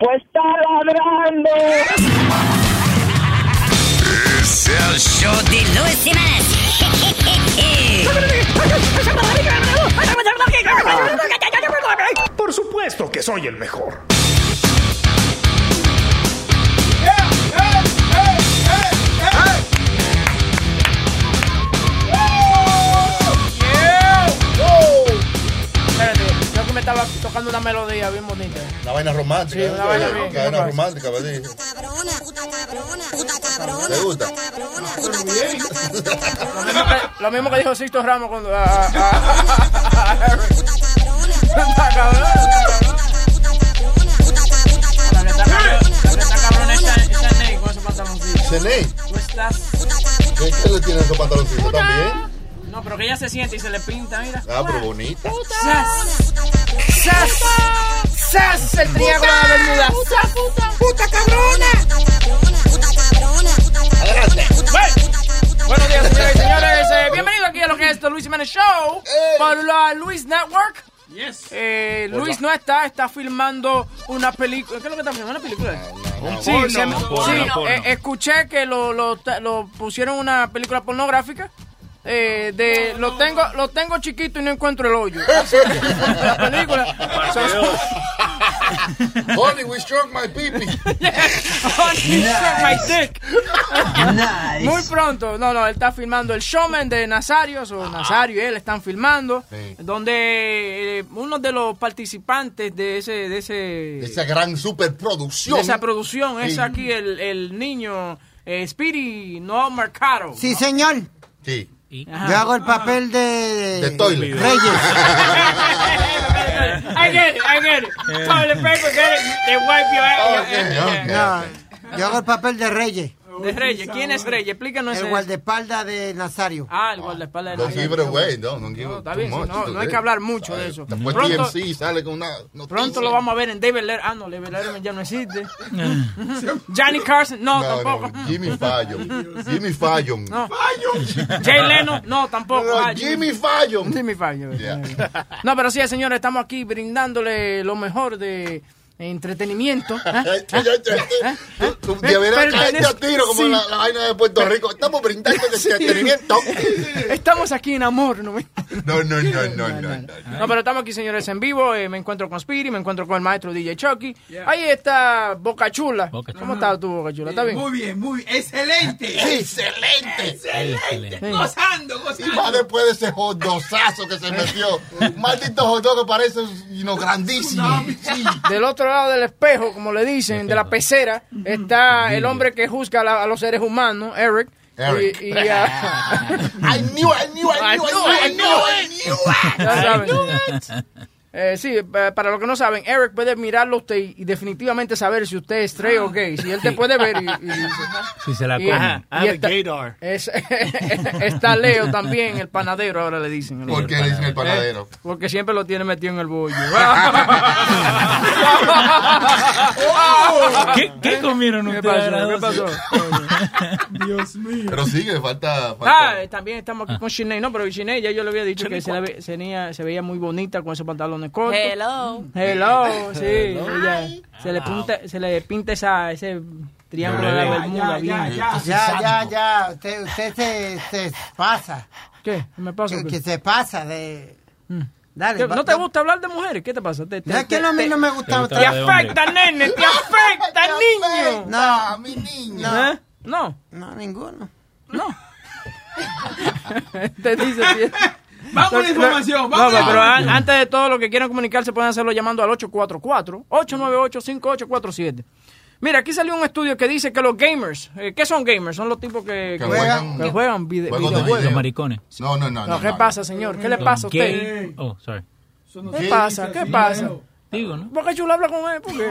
Pues está ladrando. Es el show de Luis Semanas. Por supuesto que soy el mejor. Me estaba tocando una melodía bien bonita. Una vaina romántica. Sí, una vaina bien. Una vaina romántica, ¿verdad? ¿Te gusta? Lo mismo que, lo mismo que dijo Sixto Ramos cuando. a- a- a- a Eric. Está cabrón. La que está cabrón- la que está cabrón es Shan- Shaney con ese pantaloncito. Shaney. Tú estás. ¿Qué, qué le tiene esos pantaloncitos también? No, pero que ella se siente y se le pinta, mira. Ah, pero bonita. ¡Sas! ¡Sas! ¡Sas! El triángulo de Bermuda. ¡Puta, puta! ¡Puta cabrona! Buenos días, señoras y señores. Eh, bienvenido aquí a lo que es The Luis Jiménez Show por la Luis Network. Eh, Luis no está, está filmando una película. ¿Qué es lo que está filmando? ¿Una película? Sí, porno. se me- Un porno, sí, porno. eh, escuché que lo, lo, lo pusieron una película pornográfica. Eh, de lo tengo lo tengo chiquito y no encuentro el hoyo la película Honey, we struck my pipi. Honey, suck my dick. Nice. Muy pronto. No, no, él está filmando el showman de Nazario. o Nazario y él están filmando. Donde eh, uno de los participantes de ese. De, ese, Esa gran superproducción. de esa producción es aquí el, el niño eh, Speedy No Mercado. Sí, señor. Sí. Ajá. Yo hago el papel de, De toilet. Reyes. I get it, I get it. Toilet paper, get it. They wipe your ass. No, yo hago el papel de Reyes. De Reyes. ¿Quién es Reyes? Explícanos El ese. guardaespaldas de Nazario. Ah, el guardaespaldas de Nazario. give it away, no, No, está bien, much, no, tú no hay ves. que hablar mucho de eso. Después Pronto- TMC sale con una noticia. Pronto lo vamos a ver en David Letterman. Ah, no, David Letterman ya no existe. Johnny Carson, no, No, tampoco. no, Jimmy Fallon. Jimmy Fallon. No. Jay Leno, no, tampoco. No, no, Ah, Jimmy Fallon. Jimmy Fallon. Yeah. No, pero sí, señores, estamos aquí brindándole lo mejor de entretenimiento. ¿Ah? Ay, ay, ay, ay. Tú- tú Eh, Deberás pero caerte tenés- a tiro como sí. la, la vaina de Puerto Rico. Estamos brindando de entretenimiento. Estamos aquí en amor, ¿no? No, no, no, no, no. no. No, pero estamos aquí, señores, en vivo. Eh, me encuentro con Speedy, me encuentro con el maestro DJ Chucky. Ahí está Boca Chula. ¿Cómo estás tú, Boca Chula? ¿Está bien? Muy bien, muy excelente. Excelente. Excelente. Sí. Gozando, Y gozando. más después de ese jodosazo que se metió. Maldito jodó que parece you know, grandísimo. Del otro lado del espejo, como le dicen, de la pecera, está el hombre que juzga a, la- a los seres humanos, Eric. Eric. Y, y, I knew, I knew, I knew, I knew, I knew, I. Eh, sí, pa- para los que no saben, Eric puede mirarlo usted y, y definitivamente saber si usted es straight o gay. Si él te puede ver y, y Si se la Y- come. Ajá. I have a está- gaydar. es- está Leo también, el panadero, ahora le dicen. ¿Por qué le dicen el panadero? Eh, Porque siempre lo tiene metido en el bollo. ¿Qué, qué comieron ¿Qué ustedes? pasó? ¿Qué pasó? Dios mío. Pero sigue, falta. Ah, falta. eh, también estamos aquí con Sinead, no, pero Sinead ya yo le había dicho que se, la ve- se veía, se veía muy bonita con esos pantalones cortos. Hello. Hello, sí. ella- se le pinta, se le pinta esa, ese triángulo de la Ya, Bermuda ya, bien. ya, ya. Ya, ya, ya. Usted, usted se, se pasa. ¿Qué? ¿Qué me pasa? Que, que se pasa de... Dale. ¿Qué? va- ¿No te gusta hablar de mujeres? ¿Qué te pasa? ¿Te, te- No, es que no, a mí te- no me gusta. Te Te afecta, nene, te afecta, niño. No, mi niña. ¿Eh? No, no, ninguno. no. te dice bien. Vamos a la información. No, Vamos a la pero información. antes de todo, lo que quieran comunicarse pueden hacerlo llamando al 844-898-5847. Mira, aquí salió un estudio que dice que los gamers, eh, ¿qué son gamers? Son los tipos que, Que que juegan- que juegan. Los maricones. No, no, no. No, no, ¿Qué no. pasa, señor? ¿Qué le pasa a usted? Oh, sorry. ¿Qué pasa? ¿Qué pasa? Digo, ¿no? Boca Chula habla con él. Porque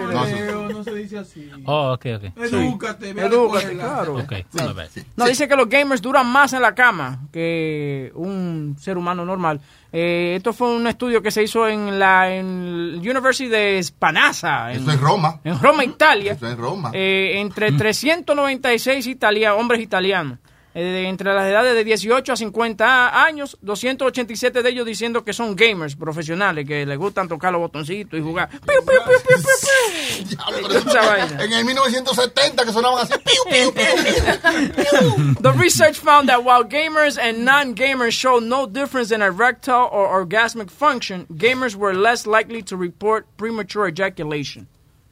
No, no se dice así. Oh, ok, ok. Edúcate, ve Edúcate, claro. Ok, my bad. No, dice que los gamers duran más en la cama que un ser humano normal. Eh, esto fue un estudio que se hizo en la en University de Spanazza. En, Eso es Roma. en Roma, Italia. Eso es Roma. Eh, entre 396 italia- hombres italianos. Eh, de- entre las edades de 18 a 50 años, 287 de ellos diciendo que son gamers profesionales, que les gustan tocar los botoncitos y jugar. ¡Piu, piu, piu, piu, piu, piu! Diablo, pero eso- Esa vaina. en el 1970 que sonaban así. piu, piu, piu, piu. The research found that while gamers and non-gamers show no difference in erectile or orgasmic function, gamers were less likely to report premature ejaculation.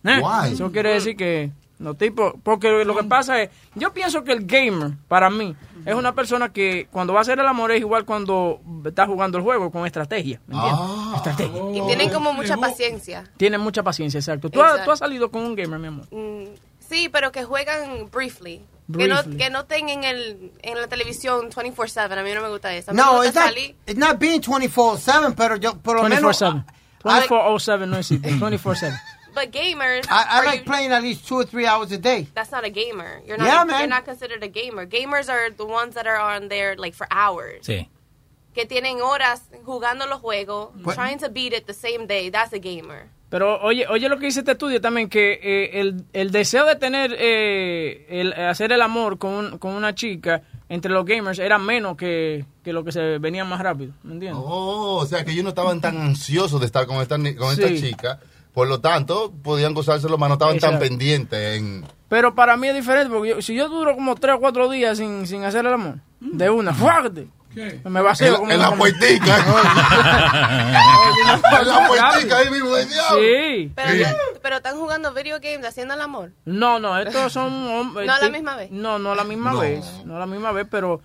Eh, Why? Eso quiere decir que los tipos, porque lo que pasa es, yo pienso que el gamer, para mí, es una persona que cuando va a hacer el amor es igual cuando está jugando el juego con estrategia. ¿me entiendes? Ah. Estrategia. Y tienen como mucha paciencia. Tiene mucha paciencia, exacto. ¿Tú, has, Exacto. tú has salido con un gamer, mi amor. Mm, sí, pero que juegan briefly. Que no, que no estén en, el, en la televisión 24-7. A mí no me gusta eso. No, gusta not, it's not being 24-7, pero yo, por lo menos... 24-7. 24-07 no existe. 24-7. But gamers, I, like you- playing at least two or three hours a day. that's not a gamer. You're not, Yeah, you're man. not considered a gamer. Gamers are the ones that are on there like for hours. Sí. Que tienen horas jugando los juegos, What? trying to beat it the same day. That's a gamer. Pero oye, oye lo que dice este estudio también, que eh, el, el deseo de tener, eh, el, hacer el amor con, un- con una chica entre los gamers era menos que, que lo que se venía más rápido, ¿me entiendes? Oh, o sea que ellos no estaban tan ansiosos de estar con esta, con esta chica. Por lo tanto, podían gozárselo más, no estaban tan pendientes en... Pero para mí es diferente, porque yo- si yo duro como tres o cuatro días sin, sin hacer el amor, de una, ¡fuerte! ¿Qué? Me vacío En, como en la puertica. en la puertica ahí mismo, de diablo. Sí. Pero, pero están jugando video games haciendo el amor. No, no, estos son hombres. No a la misma vez. No, no a la misma No. vez. No a la misma vez, pero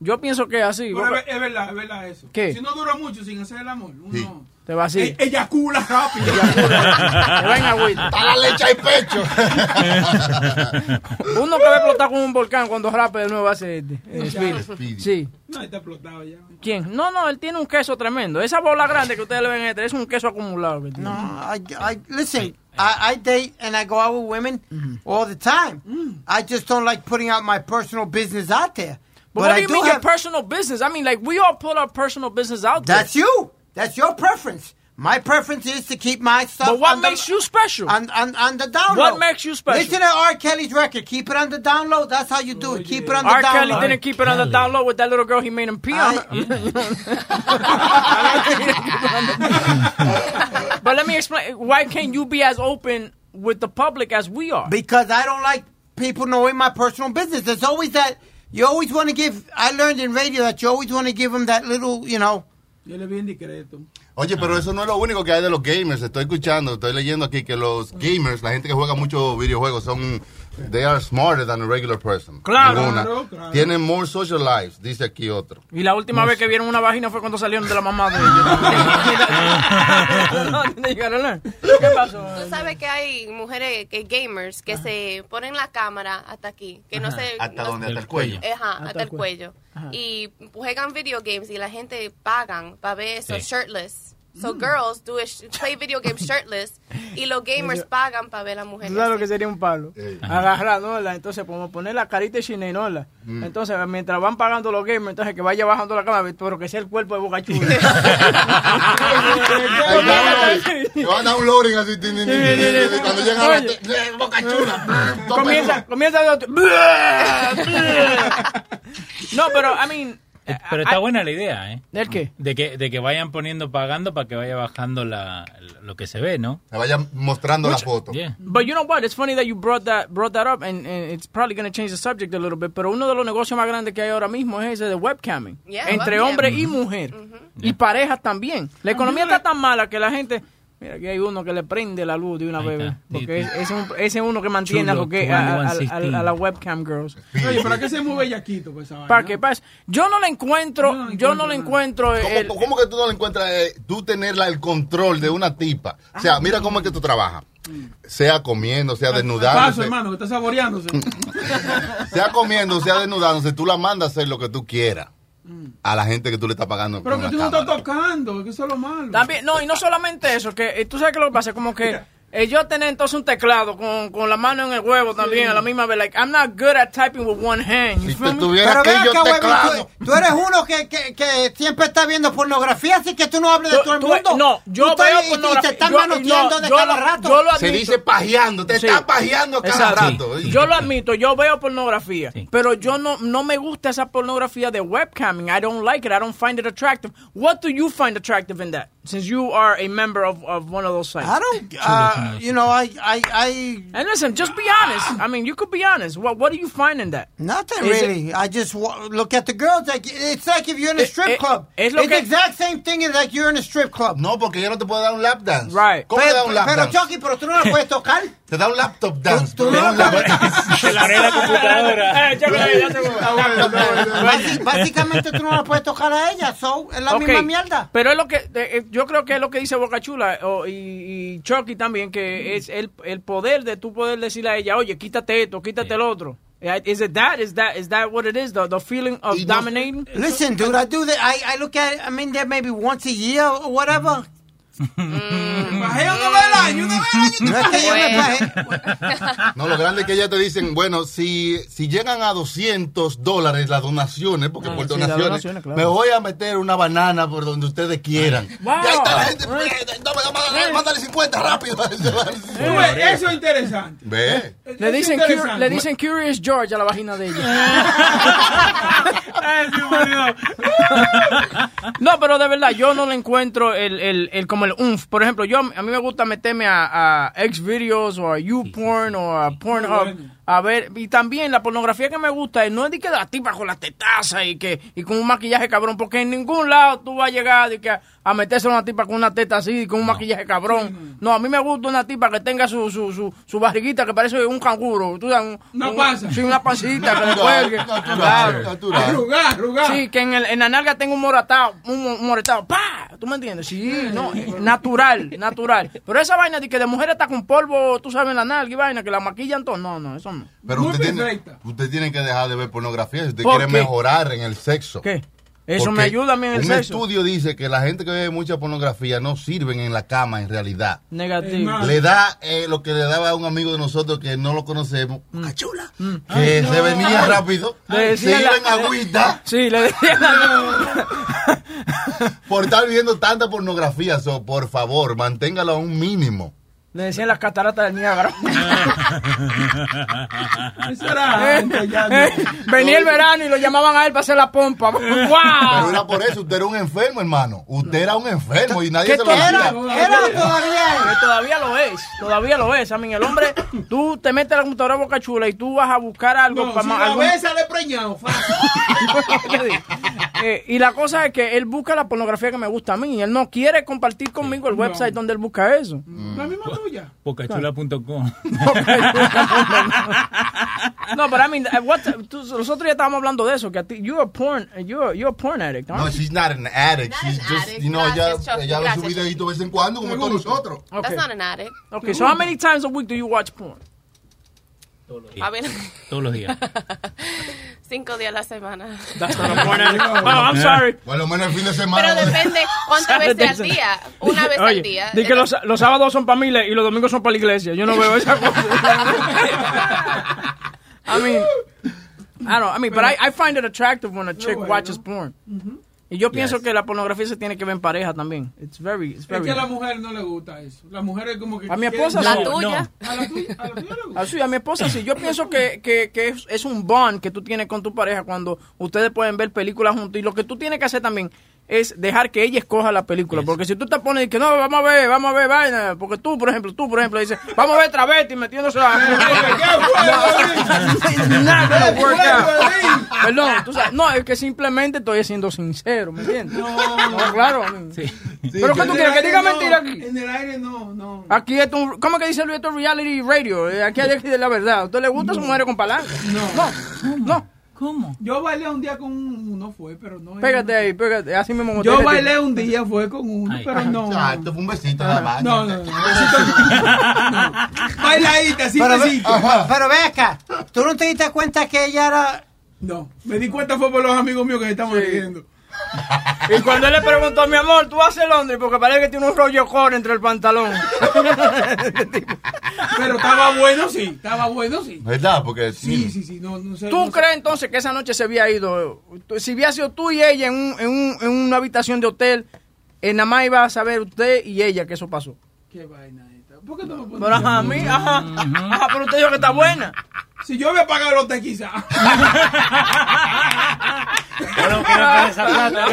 yo pienso que es así. Pero es, ver- es verdad, es verdad eso. ¿Qué? Si no dura mucho sin hacer el amor, uno Sí. Te va así. e- eyacula rápido. Te va en agüita. Está la leche al pecho. Uno que va a explotar como un volcán cuando rape de nuevo hace eh, Speedy. Speedy. Sí. No, está explotado ya. ¿Quién? No, no, él tiene un queso tremendo. Esa bola grande que ustedes le ven este es un queso acumulado. No, I, I listen. I, I date and I go out with women all the time. I just don't like putting out my personal business out there. But, what do you do mean have- your personal business? I mean, like, we all put our personal business out there. That's you. That's your preference. My preference is to keep my stuff. But what on the- makes you special? on, on, on the download? What makes you special? Listen to R. Kelly's record. Keep it on the download. That's how you do it. Keep it on the R. download. Kelly didn't keep it on the download with that little girl he made him pee on. but let me explain. Why can't you be as open with the public as we are? Because I don't like people knowing my personal business. There's always that. You always want to give. I learned in radio that you always want to give them that little, you know. Yo le vi en discreto. Oye, pero eso no es lo único que hay de los gamers. Estoy escuchando, estoy leyendo aquí que los gamers, la gente que juega muchos videojuegos, son. They are smarter than a regular person. Claro. Claro, claro. Tienen more social lives, dice aquí otro. Y la última vez que vieron una vagina fue cuando salieron de la mamá de ellos. ¿Qué pasó? Tú sabes que hay mujeres que gamers que se ponen la cámara hasta aquí, que no se ¿Hasta no- dónde? Hasta el cuello. Ajá, hasta, el cuello. Y juegan video games y la gente pagan para ver eso Sí. shirtless. So girls do it, play video games shirtless y los gamers pagan para ver a la mujer. ¿Tú sabes lo así. que sería un palo? Agarrar, ¿no? La- Entonces, como poner la carita de cine, ¿no? La- Entonces, mientras van pagando los gamers, entonces que vaya bajando la cama, pero que sea el cuerpo de Boca Chula. Te van a dar un loading así. Cuando llegan a la. Oye. te- Boca chula. comienza, comienza no, pero, I mean... Eh, Pero está I- buena la idea, ¿eh? ¿Del qué? De que, de que vayan poniendo pagando para que vaya bajando la, lo que se ve, ¿no? Me vayan mostrando la foto. Yeah. But you know what? It's funny that you brought that brought that up, and, and it's probably going to change the subject a little bit. Pero uno de los negocios más grandes que hay ahora mismo es ese de webcamming, Yeah, entre webcam. hombre y mujer, y parejas también. La economía está tan mala que la gente, mira, aquí hay uno que le prende la luz de una vez, porque ese es un- ese es uno que mantiene a, Chulo, lo que, a, a- a- 2116. a la webcam girls. Oye, ¿para qué se mueve bellaquito pues, esa vaina? ¿Para qué pasa? Yo no le encuentro, Yo no le yo no le encuentro el- ¿Cómo, cómo que tú no le encuentras eh, tú tener el control de una tipa? O sea, mira cómo es que tú trabajas. Sea comiendo, sea Paso, desnudándose. hermano, que está saboreándose. Sea comiendo, sea desnudándose, tú la mandas a hacer lo que tú quieras. A la gente que tú le estás pagando. Pero con que tú no estás tocando, que eso es lo malo. También, no, y no solamente eso, que eh, tú sabes que lo que pasa, como que eh, yo tener entonces un teclado con, con la mano en el huevo también a la misma vez, like, I'm not good at typing with one hand. You feel me? Pero ve acá, huevón, tú, tú eres uno que, que, que siempre está viendo pornografía, así que tú no hables de Tú- todo el tú- mundo. no, yo Tú estás- veo y- y pornografía. te están Yo- manoteando no, de yo cada lo- rato. yo lo Se admito. dice pajeando, te Sí. está pajeando cada Exacto. rato. Yo lo admito, yo veo pornografía, pero yo no, no me gusta esa pornografía de webcamming. I don't like it. I don't find it attractive. What do you find attractive in that? Since you are a member of, of one of those sites. I don't, uh, you know, I, I, I. And listen, just be honest. I mean, you could be honest. What What do you find in that? Nothing Is it- really. I just wa- look at the girls. Like it's like if you're in a strip eh, club. es lo it's que- the exact same thing as like you're in a strip club. No, porque ella no te puede dar un lap dance. Right. ¿Cómo le da Pero, un lap pero dance? Chucky, pero tú no la puedes tocar. Te da un laptop dance. Tú no un la computadora. Eh, Básicamente tú no la puedes tocar a ella. So, es la Ok, misma mierda. Pero es lo que, eh, yo creo que es lo que dice Boca Chula o- y, y Chucky también, que es el, el poder de tú poder decirle a ella, oye, quítate esto, quítate el otro. Eh, Is it that? Is that is that what it is? The, the feeling of dominating? Listen, dude, I do that. I, I look at it, I mean, there maybe once a year or whatever. Bajé una vez al año, una vez al año. No es que yo me bajé. No, lo grande es que ellas te dicen, bueno, si, si llegan a 200 dólares las donaciones, porque por donaciones, donaciones, claro. me voy a meter una banana por donde ustedes quieran. Wow. Y ahí está la gente, mándale 50 rápido. Ves, Eso es interesante. Ve. Le dicen, interesante. le dicen Curious George a la vagina de ella. no, pero de verdad, yo no le encuentro el, el, el como el umf. Por ejemplo, yo a mí me gusta meterme a, a Xvideos o a YouPorn o a Pornhub a ver. Y también la pornografía que me gusta es no es de que la tipa con las tetazas y que y con un maquillaje cabrón, porque en ningún lado tú vas a llegar de que a, a meterse a una tipa con una teta así y con un maquillaje cabrón. No, a mí me gusta una tipa que tenga su, su, su, su barriguita que parece un canguro. Tú sabes, un- Una un- panza. Sí, una pancita que le cuelgue. natural. Sí, que en, el, en la nalga tenga un moratado, un, un moretado, ¡pa! ¿Tú me entiendes? Sí, no, natural, natural. Pero esa vaina de que de mujer está con polvo, tú sabes, en la nalga y vaina, que la maquillan todo, no, no, eso no. Pero usted tiene, usted tiene que dejar de ver pornografía si usted ¿Por quiere qué? mejorar en el sexo. ¿Qué? Eso Porque me ayuda a mí en el un sexo. estudio dice que la gente que ve mucha pornografía no sirven en la cama en realidad. Negativo. Le da eh, lo que le daba a un amigo de nosotros que no lo conocemos, Mm. chula, que se venía rápido, Le se decía iba en agüita Sí, le decía por estar viendo tanta pornografía. So, por favor, manténgalo a un mínimo. Le decían las cataratas del Niágara. Eso era antes, ya no. Venía el verano y lo llamaban a él para hacer la pompa. Pero era por eso, usted era un enfermo, hermano. Usted era un enfermo y nadie ¿Qué se lo decía. Era, era todavía. Que todavía lo es, todavía lo es. A mí, el hombre, tú te metes a la computadora boca chula y tú vas a buscar algo No, para si la algún- sale preñado. Eh, y la cosa es que él busca la pornografía que me gusta a mí. Él no quiere compartir conmigo el website donde él busca eso. La misma tuya. Bocachula.com. No, pero I mean, uh, what, tú- nosotros ya estábamos hablando de eso, que a ti, you're a porn, you're, you're a porn addict, No, aren't you? she's not an addict. Not she's an just, addict. you know, ella, Gracias, Chucky. ella ve su Gracias, videito de vez en cuando, como todos nosotros. Okay. That's not an addict. Okay, so how many times a week do you watch porn? I mean, Todos los días. cinco días a la semana. That's not addict. Oh, I'm sorry. Por lo menos el fin de semana. Pero depende cuántas veces al día. Una vez Oye, al día. di que los, los sábados son para miles y los domingos son para la iglesia. Yo no veo esa cosa. I mean, I don't. I mean, but I, I find it attractive when a chick watches porn. Y yo pienso que la pornografía se tiene que ver en pareja también. It's very, it's Es very. que a la mujer no le gusta eso. La mujer es como que. A mi quiere- esposa La sí. tuya. A la tuya, a la tuya le gusta. Así, a mi esposa sí. Yo pienso que, que, que es, es un bond que tú tienes con tu pareja cuando ustedes pueden ver películas juntos. Y lo que tú tienes que hacer también es dejar que ella escoja la película. Porque si tú te pones y que no, vamos a ver, vamos a ver vaina. Porque tú, por ejemplo, tú, por ejemplo, dices, vamos a ver travesti metiéndose la. Perdón, tú sabes, no, es que simplemente estoy siendo sincero, ¿me entiendes? No, claro. Pero ¿qué tú quieres? Que diga No, mentira aquí. En el aire no, no. Aquí es un, ¿cómo que dice Luis? Esto es reality radio. Eh, Aquí hay que decir la verdad. ¿A usted le gusta su mujer con palanca? No. No. ¿Cómo? Yo bailé un día con uno, fue, pero no. Pégate ahí, pégate. Así mismo. Yo bailé un día, fue con uno, Ay. pero no. Ah, esto fue un besito nada más. No, no, no. besito no. Bailadita, sí, Pero, ve, besito. pero ve acá, ¿tú no te diste cuenta que ella era... No, me di cuenta fue por los amigos míos que se estaban riendo. Y cuando él le preguntó, mi amor, ¿tú haces Londres? Porque parece que tiene un rollo core entre el pantalón. Pero estaba bueno, sí. Estaba bueno, sí. ¿Verdad? Porque Sí, sí, sí. No, no sé. ¿Tú no sé. crees entonces que esa noche se había ido? Si hubiera sido tú y ella en, un- en, un- en una habitación de hotel, eh, nada más iba a saber usted y ella que eso pasó. Qué vaina esta. ¿Por qué no me pones Pero ajá, a mí, ajá, ajá, pero usted dijo que está buena. Si yo había pagado el hotel, quizá. Yo no quiero perder esa plata.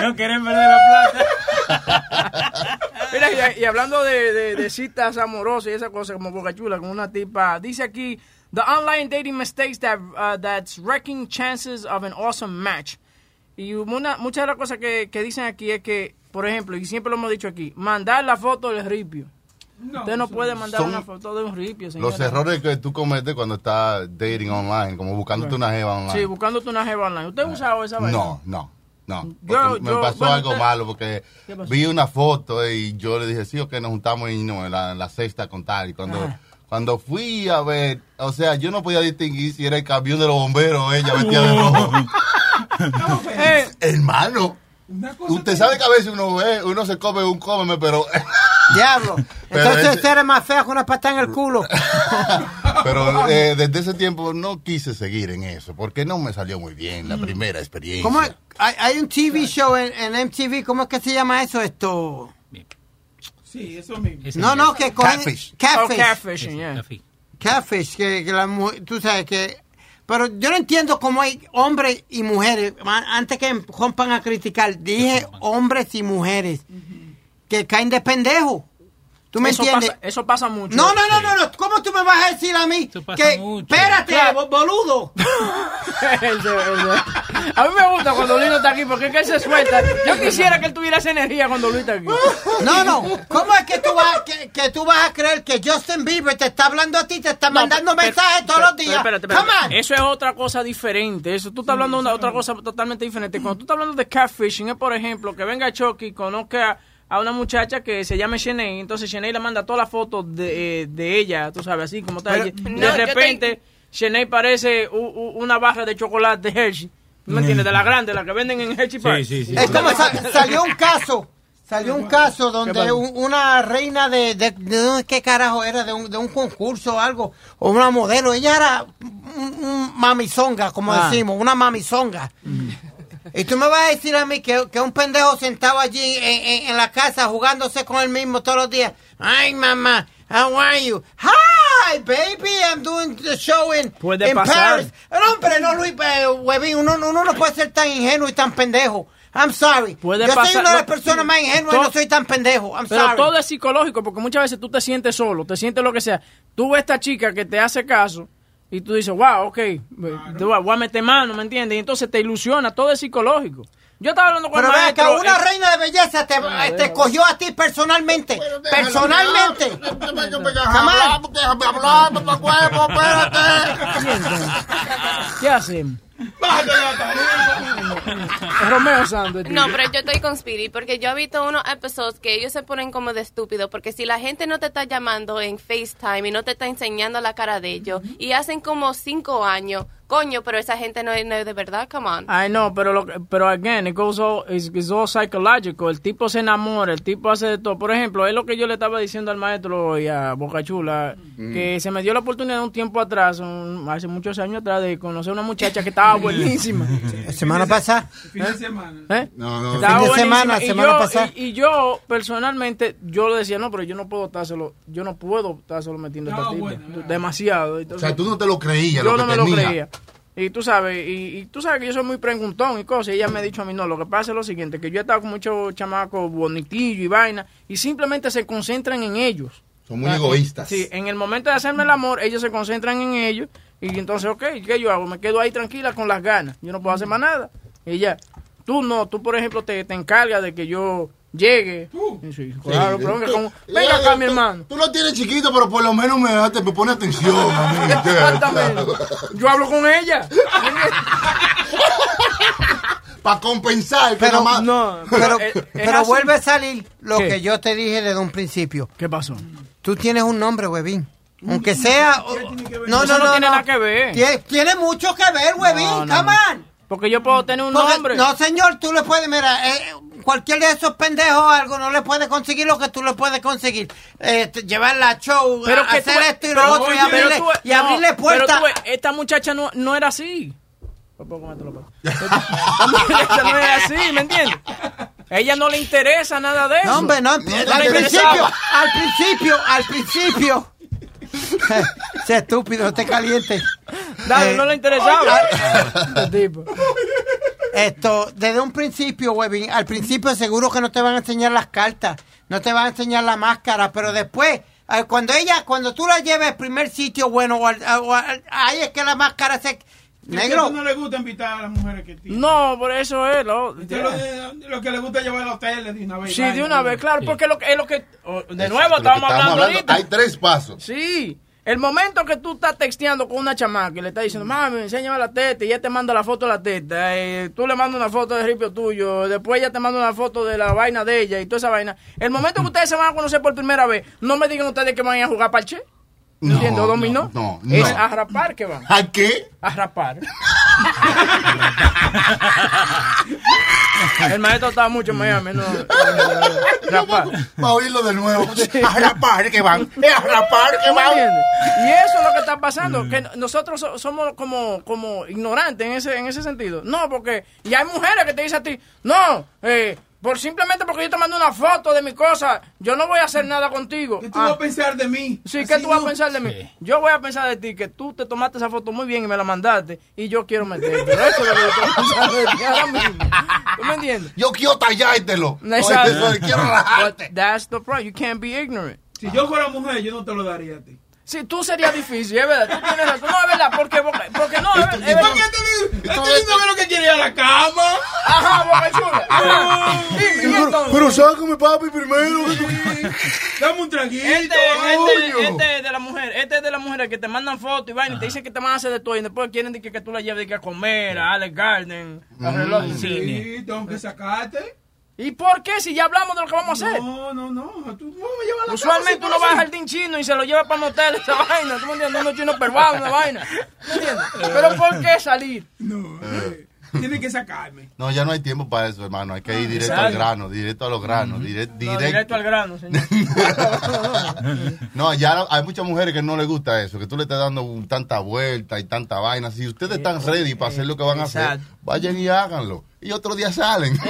No, no quieren perder la plata. Mira, y, y hablando de, de- de citas amorosas y esa cosa como Boca Chula con una tipa, dice aquí, the online dating mistakes that, uh, that's wrecking chances of an awesome match. Y una, muchas de las cosas que, que dicen aquí es que, por ejemplo, y siempre lo hemos dicho aquí, mandar la foto del ripio. Usted no puede mandar son una foto de un ripio, señora. Los errores que tú cometes cuando estás dating online, como buscándote una jeva online. Sí, buscándote una jeva online. ¿Usted ha usado esa vaina? No, no, no. Yo- me yo- pasó bueno, algo usted- malo porque vi una foto y yo le dije, sí, ok, nos juntamos y no, en la, en la sexta a contar. Y cuando, Ajá. cuando fui a ver, o sea, yo no podía distinguir si era el camión de los bomberos o ella vestida de rojo. Eh, Hermano, usted sabe que a veces uno ve, uno se come un cómeme, pero, Diablo. Entonces ese- eres más fea que una patada en el culo. pero eh, desde ese tiempo no quise seguir en eso porque no me salió muy bien la primera experiencia. ¿Cómo es? hay, hay un TV show en, en MTV, ¿cómo es que se llama eso? Esto. Sí, eso mismo. No, no, que cogen- Catfish. Catfish. Oh, catfishing, yeah. Catfish, que, que la mujer, tú sabes que... Pero yo no entiendo cómo hay hombres y mujeres, antes que rompan a criticar, dije hombres y mujeres que caen de pendejo. ¿Tú me eso entiendes? Pasa, eso pasa mucho. No, no, no, no, no. ¿Cómo tú me vas a decir a mí pasa que... mucho. Espérate, Claro. bo- boludo. A mí me gusta cuando Luis no está aquí porque es que él se suelta. Yo quisiera que él tuviera esa energía cuando Luis está aquí. No, no. ¿Cómo es que tú vas, que, que tú vas a creer que Justin Bieber te está hablando a ti, te está mandando pero- mensajes pero- todos los días? espérate, espérate. Come on. Eso es otra cosa diferente. Eso tú estás hablando de una- otra cosa totalmente diferente. Cuando tú estás hablando de catfishing, es por ejemplo que venga Chucky y conozca a una muchacha que se llama Shanae. Entonces Shanae le manda todas las fotos de, eh, de ella, tú sabes, así como está. Pero- No, de repente, Shanae parece u- u- una barra de chocolate de Hershey. ¿No me entiendes? De la grande, la que venden en Hershey Park. Sí, sí, sí. Es como salió un caso, salió un caso donde un- una reina de, de, de- ¿qué carajo era? De un, de un concurso o algo, o una modelo, ella era un, un mamizonga, como Ah. decimos, una mamizonga. Y tú me vas a decir a mí que, que un pendejo sentado allí en, en- en la casa jugándose con él mismo todos los días. Ay, mamá, how are you? Hi, baby, I'm doing the show in, Puede in pasar. Paris. No, hombre, no, Luis, eh, huevín, uno, uno no puede ser tan ingenuo y tan pendejo. I'm sorry. Puede Yo soy una de las no, personas más ingenuas y no soy tan pendejo. I'm Pero sorry. todo es psicológico, porque muchas veces tú te sientes solo, te sientes lo que sea. Tú ves esta chica que te hace caso y tú dices, wow, ok, te voy a- meter mano, ¿me entiendes? Y entonces te ilusiona, todo es psicológico. Yo estaba hablando con Pero el que una eh, reina de belleza te, te cogió a ti personalmente. Personalmente. Come on. Déjame No, pero yo estoy con Speedy porque yo he visto unos episodios que ellos se ponen como de estúpido porque si la gente no te está llamando en FaceTime y no te está enseñando la cara de ellos y hacen como cinco años, coño, pero esa gente no es, no es de verdad, come on. Ay, no, pero, lo, que- pero again, it goes all, it's, it's all psychological. El tipo se enamora, el tipo hace de todo. Por ejemplo, es lo que yo le estaba diciendo al maestro y a Boca Chula, que se me dio la oportunidad un tiempo atrás, un- hace muchos años atrás, de conocer una muchacha que estaba buenísima. Semana pasada. Fin de semana. ¿Eh? No, no. Estaba Fin de buenísima. semana, y semana yo, pasada. Y, y yo, personalmente, yo le decía, no, pero yo no puedo estárselo, yo no puedo estárselo metiendo a esta No, tipa. bueno. Demasiado. O sea, tú no te lo creías yo lo que no me lo creía. Y tú sabes, y, y tú sabes que yo soy muy preguntón y cosas. Y ella me ha dicho a mí, no, lo que pasa es lo siguiente, que yo he estado con muchos chamacos bonitillos y vaina, y simplemente se concentran en ellos. Son muy egoístas. Sí, en el momento de hacerme el amor, ellos se concentran en ellos. Y entonces, ok, ¿qué yo hago? Me quedo ahí tranquila con las ganas. Yo no puedo hacer más nada. Y ya. Tú no, tú por ejemplo te, te encargas de que yo llegue. Sí, claro, pero venga, como- venga acá, mi hermano. Tú lo tienes chiquito, pero por lo menos me, te me pone atención a mí. Exactamente. Yo hablo con ella. Para compensar. que Pero, más- No, pero, es- es pero vuelve a salir lo ¿Qué? que yo te dije desde un principio. ¿Qué pasó? Tú tienes un nombre, huevín. Aunque sea... No, no, no no, tiene nada que ver. Tiene, tiene mucho que ver, huevín. No, no, Come no. on. Porque yo puedo tener un Porque- nombre. No, señor, tú le puedes, mira, eh, cualquier de esos pendejos o algo no le puede conseguir lo que tú le puedes conseguir. Eh, llevarla a show, Pero a que hacer tú- esto y pero lo otro y abrirle, tú- y no, abrirle pero puertas. tú- esta muchacha no, no era así. Esta muchacha no era así, ¿me entiendes? A ella no le interesa nada de eso. No, hombre, no, al principio, al principio, al principio. Sé estúpido, esté caliente. Dale, Eh, no le interesaba. Esto, desde un principio, Webin, al principio seguro que no te van a enseñar las cartas, no te van a enseñar la máscara, pero después, eh, cuando ella, cuando tú la lleves al primer sitio bueno, o al- o al- ahí es que la máscara se... Negro, no le gusta invitar a las mujeres que tiene. No, por eso es. Lo, lo, lo que le gusta es llevar a hoteles de una vez. Sí, de una vez, claro, porque lo que, es lo que... oh, De Exacto, nuevo, estamos hablando hablando, ahorita. Hay tres pasos. Sí. El momento que tú estás texteando con una chamaca y le estás diciendo, mami, enséñame la teta, y ella te manda la foto de la teta, eh, tú le mandas una foto del ripio tuyo, después ella te manda una foto de la vaina de ella y toda esa vaina. El momento que ustedes se van a conocer por primera vez, no me digan ustedes que van a jugar parche. No, ¿Entiendes? ¿O dominó? no, no, Es a rapar que van. ¿A qué? A rapar. El maestro estaba mucho Miami, no. Rapar. Para oírlo de nuevo. A rapar que van. A rapar que ¿Tú me van. Y eso es lo que está pasando, que nosotros so- somos como, como ignorantes en ese, en ese sentido. No, porque, y hay mujeres que te dicen a ti, no, eh, por simplemente porque yo te mando una foto de mi cosa, yo no voy a hacer nada contigo. ¿Qué tú vas a pensar de mí? Sí, Así ¿qué tú vas a pensar de mí? Yo voy a pensar de ti que tú te tomaste esa foto muy bien y me la mandaste y yo quiero meterte. Eso es lo que yo estoy pensando de ti ahora mismo. ¿Tú me entiendes? Yo quiero tallártelo. Exacto. Quiero rajarte. But that's the problem. You can't be ignorant. Si yo fuera mujer, yo no te lo daría a ti. Si tú serías difícil, es verdad. Tú tienes razón. No, es verdad. Porque, porque, porque no, es verdad. es verdad. Este lindo que lo que quiere ir a la cama. Ajá, boca chula. Ajá. Dime, ¿y entonces? Pero sácame, papi, primero. Dame un traguito. Este, este, este es de la mujer, este es de las mujeres que te mandan fotos y vaina y te dicen que te van a hacer de todo y después quieren que, que tú la lleves de que a comer, a Alex Garden, a reloj de cine. Sí, tengo que sacarte. ¿Y por qué? Si ya hablamos de lo que vamos a hacer. No, no, no. Tú no me llevas a la Usualmente uno va al jardín chino y se lo lleva para motel esa vaina. ¿Tú me entiendes? Uno chino peruano, una vaina. ¿Me entiendes? Pero ¿por qué salir? No, eh, tienes que sacarme. No, ya no hay tiempo para eso, hermano. Hay que ir directo al Exacto. grano, directo a los granos, dire- No, directo. directo al grano, señor. No, ya hay muchas mujeres que no les gusta eso, que tú le estés dando un- tanta vuelta y tanta vaina. Si ustedes están ready para hacer lo que van a hacer, vayan y háganlo. Y otro día salen.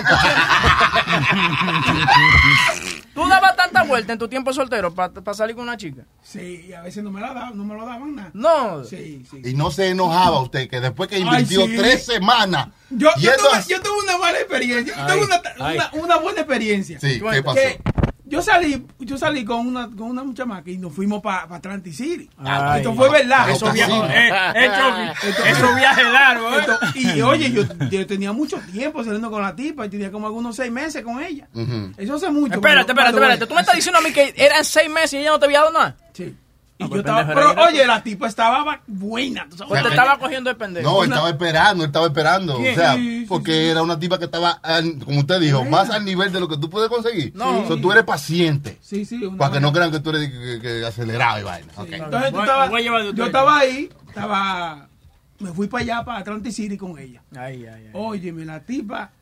¿Tú dabas tanta vuelta en tu tiempo soltero para salir con una chica? Sí, a veces no me la daban, no me lo daban nada. No. Sí, sí. y no se enojaba usted, que después que invirtió Ay, sí. tres semanas. Yo, yo, tuve, a- yo tuve una mala experiencia. Yo Ay, tuve una, una, una buena experiencia. Sí, ¿qué pasó? Que yo salí, yo salí con una, con una chamaca y nos fuimos para Atlantic City. Ay. Esto fue verdad. Eso viaje- eh, eh, esto- eso viaje largo, eh. esto- y oye, yo, yo tenía mucho tiempo saliendo con la tipa y tenía como algunos seis meses con ella. Eso hace mucho. Espérate, pero- espérate, espérate. Tú me estás diciendo a mí que eran seis meses y ella no te había dado nada. Sí. Ah, Y pues yo estaba, pero oye, la tipa estaba ba- buena. ¿tú sabes? Pues te estaba cogiendo de pendejo. No, él estaba esperando, él estaba esperando. O sea, Sí, sí, porque era una tipa que estaba, como usted dijo, más al nivel de lo que tú puedes conseguir. No. O sea, tú eres paciente. Sí, sí. una Para que no crean que tú eres que- que acelerado y vaina. Ok. Entonces tú estabas- yo estaba ahí, estaba, me fui para allá, para Atlantic City con ella. Ay, ay, ay. Óyeme, la tipa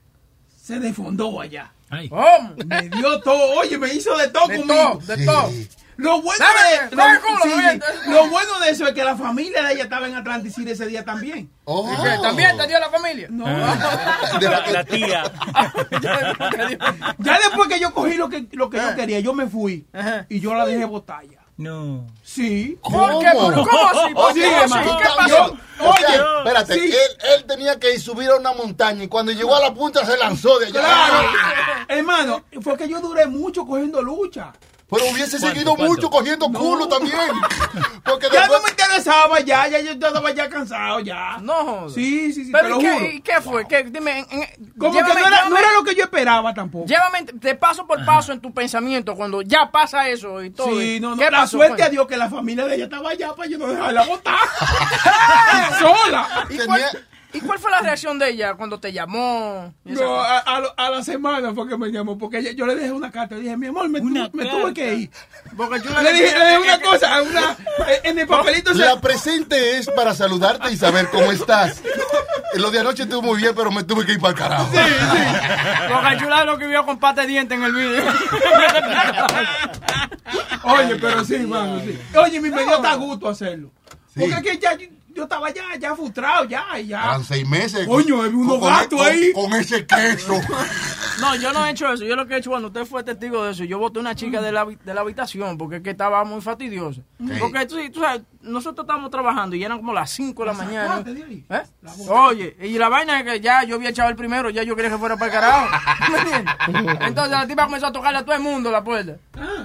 se desfondó allá. ¿Cómo? Me dio todo, oye, me hizo de todo De conmigo. todo, de todo. Lo bueno, de, dame lo- culo, sí, dame. lo bueno de eso es que la familia de ella estaba en Atlantic City ese día también. Oh. ¿También te dio la familia? No. La, la tía. Ya después que yo cogí lo que, lo que yo quería, yo me fui Ajá. y yo la dejé botar ya. No. Sí. ¿Por qué? ¿Pero ¿Cómo así? ¿Por Sí, qué? hermano. ¿Qué pasó? O sea, Oye, espérate, sí. él, él tenía que subir a una montaña y cuando llegó a la punta se lanzó de allá. Claro. Hermano, fue que yo duré mucho cogiendo lucha. Pero hubiese ¿Cuánto, seguido cuánto? mucho cogiendo culo también. Porque Ya después... no me interesaba, ya, ya yo estaba ya cansado, ya. No. Sí, sí, sí, Pero te ¿y lo qué, juro. ¿y qué fue? ¿Qué? Dime, en- en- Como llévame- que no era, no llévame- era lo que yo esperaba tampoco. Llévame de paso por paso en tu pensamiento cuando ya pasa eso y todo. Sí, no, no. ¿Qué La pasó? suerte a. Dios que la familia de ella estaba allá para yo no dejarla botar. Sola. ¿Y cuál, ¿Y cuál fue la reacción de ella cuando te llamó? No, a, a lo- a la semana fue que me llamó, porque ella- yo le dejé una carta. Le dije, mi amor, me, tu- tuve que ir. Porque yo Le dije, le dije una cosa, una, en el papelito se... La presente es para saludarte y saber cómo estás. lo de anoche estuvo muy bien, pero me tuve que ir para el carajo. Porque Chula es lo que vio con pata de diente en el video. Oye, pero sí, mano, sí. Oye, mi me dio hasta gusto hacerlo. Porque es que ya yo estaba ya, ya frustrado, ya, y ya. Eran seis meses. Coño, hay unos con- gatos ahí. Con ese queso. No, yo no he hecho eso. Yo lo que he hecho cuando usted fue testigo de eso, yo boté una chica de la, de la habitación porque es que estaba muy fastidiosa. Sí. Porque tú, tú sabes, nosotros estábamos trabajando y eran como las 5 de la ¿La mañana. sacaste de ahí? ¿Eh? Oye, y la vaina es que ya yo había echado el primero, ya yo quería que fuera para el carajo. ¿Me entiendes? Entonces la tipa comenzó a tocarle a todo el mundo la puerta.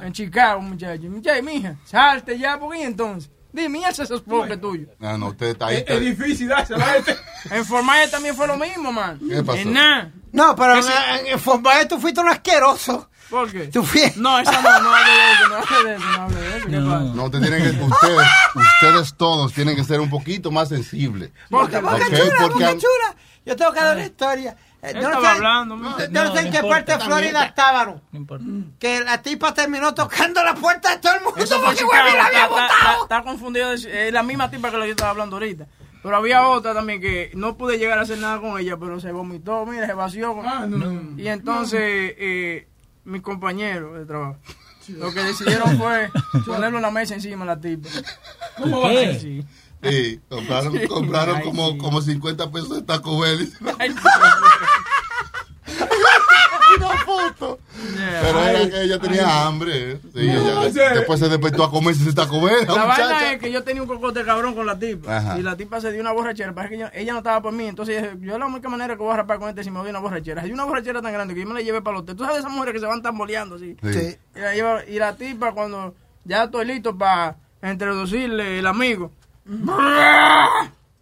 En Chicago, muchacho. Muchacho, mija, salte ya, porque ¿y entonces. Dime, ¿y ese es que tuyo? No, no, usted está ahí. Es, es difícil dársela a este. En Formaye también fue lo mismo, man. ¿Qué pasó? En nada. No, pero Ese- en, en Formaye tú fuiste un asqueroso. ¿Por qué? Tú fuiste. No, esa no, no hable de eso, no hable de eso, no hable de eso. ¿Qué pasa? No, usted tiene que, ustedes, ustedes todos tienen que ser un poquito más sensibles. Boca, boca Ok, chula, porque- boca chula. Yo tengo que dar una historia. Eh, no estaba sé- hablando, yo no, no, sé en qué importa, parte de Florida importa. Que la tipa terminó tocando la puerta de todo el mundo Eso fue porque Chicago. La había botado. está- está confundido. Es la misma tipa que lo que yo estaba hablando ahorita. Pero había otra también que no pude llegar a hacer nada con ella, pero se vomitó, mira, se vació. Ah, no. Y entonces, eh, mi compañero de trabajo, lo que decidieron fue ponerle una mesa encima a la tipa. ¿Cómo va a ser? Sí. Sí, compraron, Sí. compraron Ay, como, sí. como 50 pesos de Taco Bell. Ay, Una foto. Yeah. Pero Ay, era que ella tenía hambre. Sí, ella- No, después se despertó a comerse ese Taco Bell. La la vaina es que yo tenía un cocote cabrón con la tipa. Ajá. Y la tipa se dio una borrachera. Parece que yo- ella no estaba por mí. Entonces yo la única manera que voy a rapar con este es si me doy una borrachera. Hay una borrachera tan grande que yo me la llevé para el hotel. Tú sabes esas mujeres que se van tamboleando así. Sí. Y la, lleva- y la tipa cuando ya estoy listo para introducirle el amigo.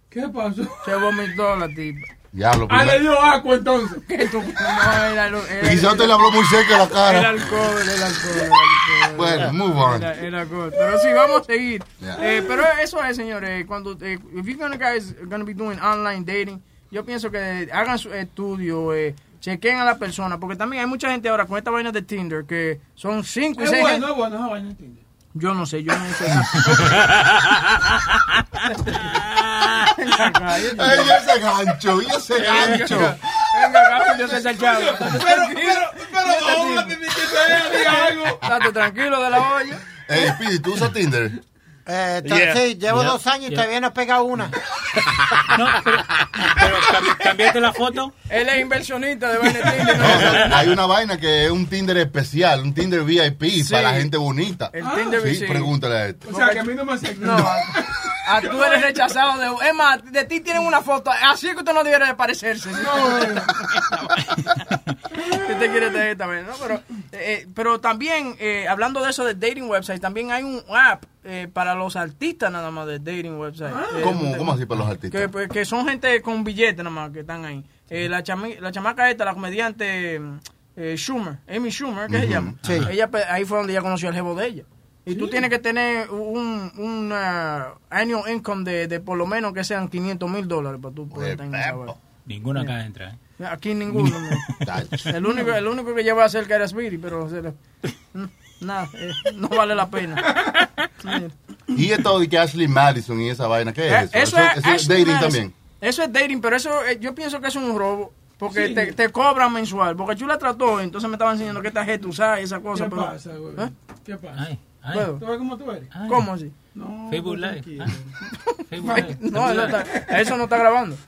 ¿Qué pasó? Se vomitó la tipa. Diablo, Ah, le dio agua entonces. Que tú- no, era, lo- era- Y si te le habló muy seca la el cara. alcohol, el alcohol, el alcohol. Bueno, move on. Era, era alcohol. Pero sí, vamos a seguir. Yeah. Eh, pero eso es, señores, cuando, eh, if you're gonna guys gonna be doing online dating, yo pienso que hagan su estudio, eh, chequen a la persona, porque también hay mucha gente ahora con esta vaina de Tinder que son cinco y Es seis. bueno, es bueno, esa vaina entiende. Yo no sé, yo no sé. Ay, y ese gancho, y ese gancho. Venga, yo ese chavo. Pero, pero, pero, ahora te te diga algo. Tranquilo de la olla. Ey, Speedy, ¿tú usas Tinder? Eh, Yeah. Sí, llevo Yeah. dos años y Yeah. todavía no he pegado una. No, pero, pero cambi- cambiaste la foto. Él es inversionista de vaina de Tinder. No, hay una vaina que es un Tinder especial, un Tinder VIP Sí. para la gente bonita. El Tinder Sí, sí. pregúntale a este. O sea, que a mí no me aceptan. No, a, a tú eres rechazado de... Es más, de ti tienen una foto, así que usted no debiera de parecerse. ¿sí? Si usted quiere tener esta vez, ¿no? Pero, eh, eh, pero también, eh, hablando de eso de dating website, también hay un app eh, para los artistas nada más de dating website. Eh, ¿Cómo, de- ¿Cómo así para los artistas? que, pues, que son gente con billetes nada más que están ahí. Eh, la, chami- la chamaca esta, la comediante eh, Schumer, Amy Schumer, ¿qué se Ujú. llama? Sí. Ella, pues, ahí fue donde ella conoció al jevo de ella. Y tú tienes que tener un, un uh, annual income de, de por lo menos que sean 500 mil dólares para tú poder tener esa. Ninguno acá entra. ¿eh? Aquí ninguno. el, único, el único que lleva a que era Speedy, pero se le- nada, eh, no vale la pena. Y esto de que Ashley Madison y esa vaina, ¿qué es Eh, eso? Eso es, eso es Ashley dating Madison. también. Eso es dating, pero eso eh, yo pienso que es un robo. Porque Sí. te, te cobran mensual. Porque yo la trató, entonces me estaba enseñando qué tarjeta usar y esa cosa. ¿Qué pero- pasa, güey? ¿Eh? ¿Qué pasa? Ay, ay, ¿Puedo? ¿Tú ves cómo tú eres? ay. ¿Cómo así? No, Facebook Live. Ah. Facebook Live. No, eso, está- eso no está grabando.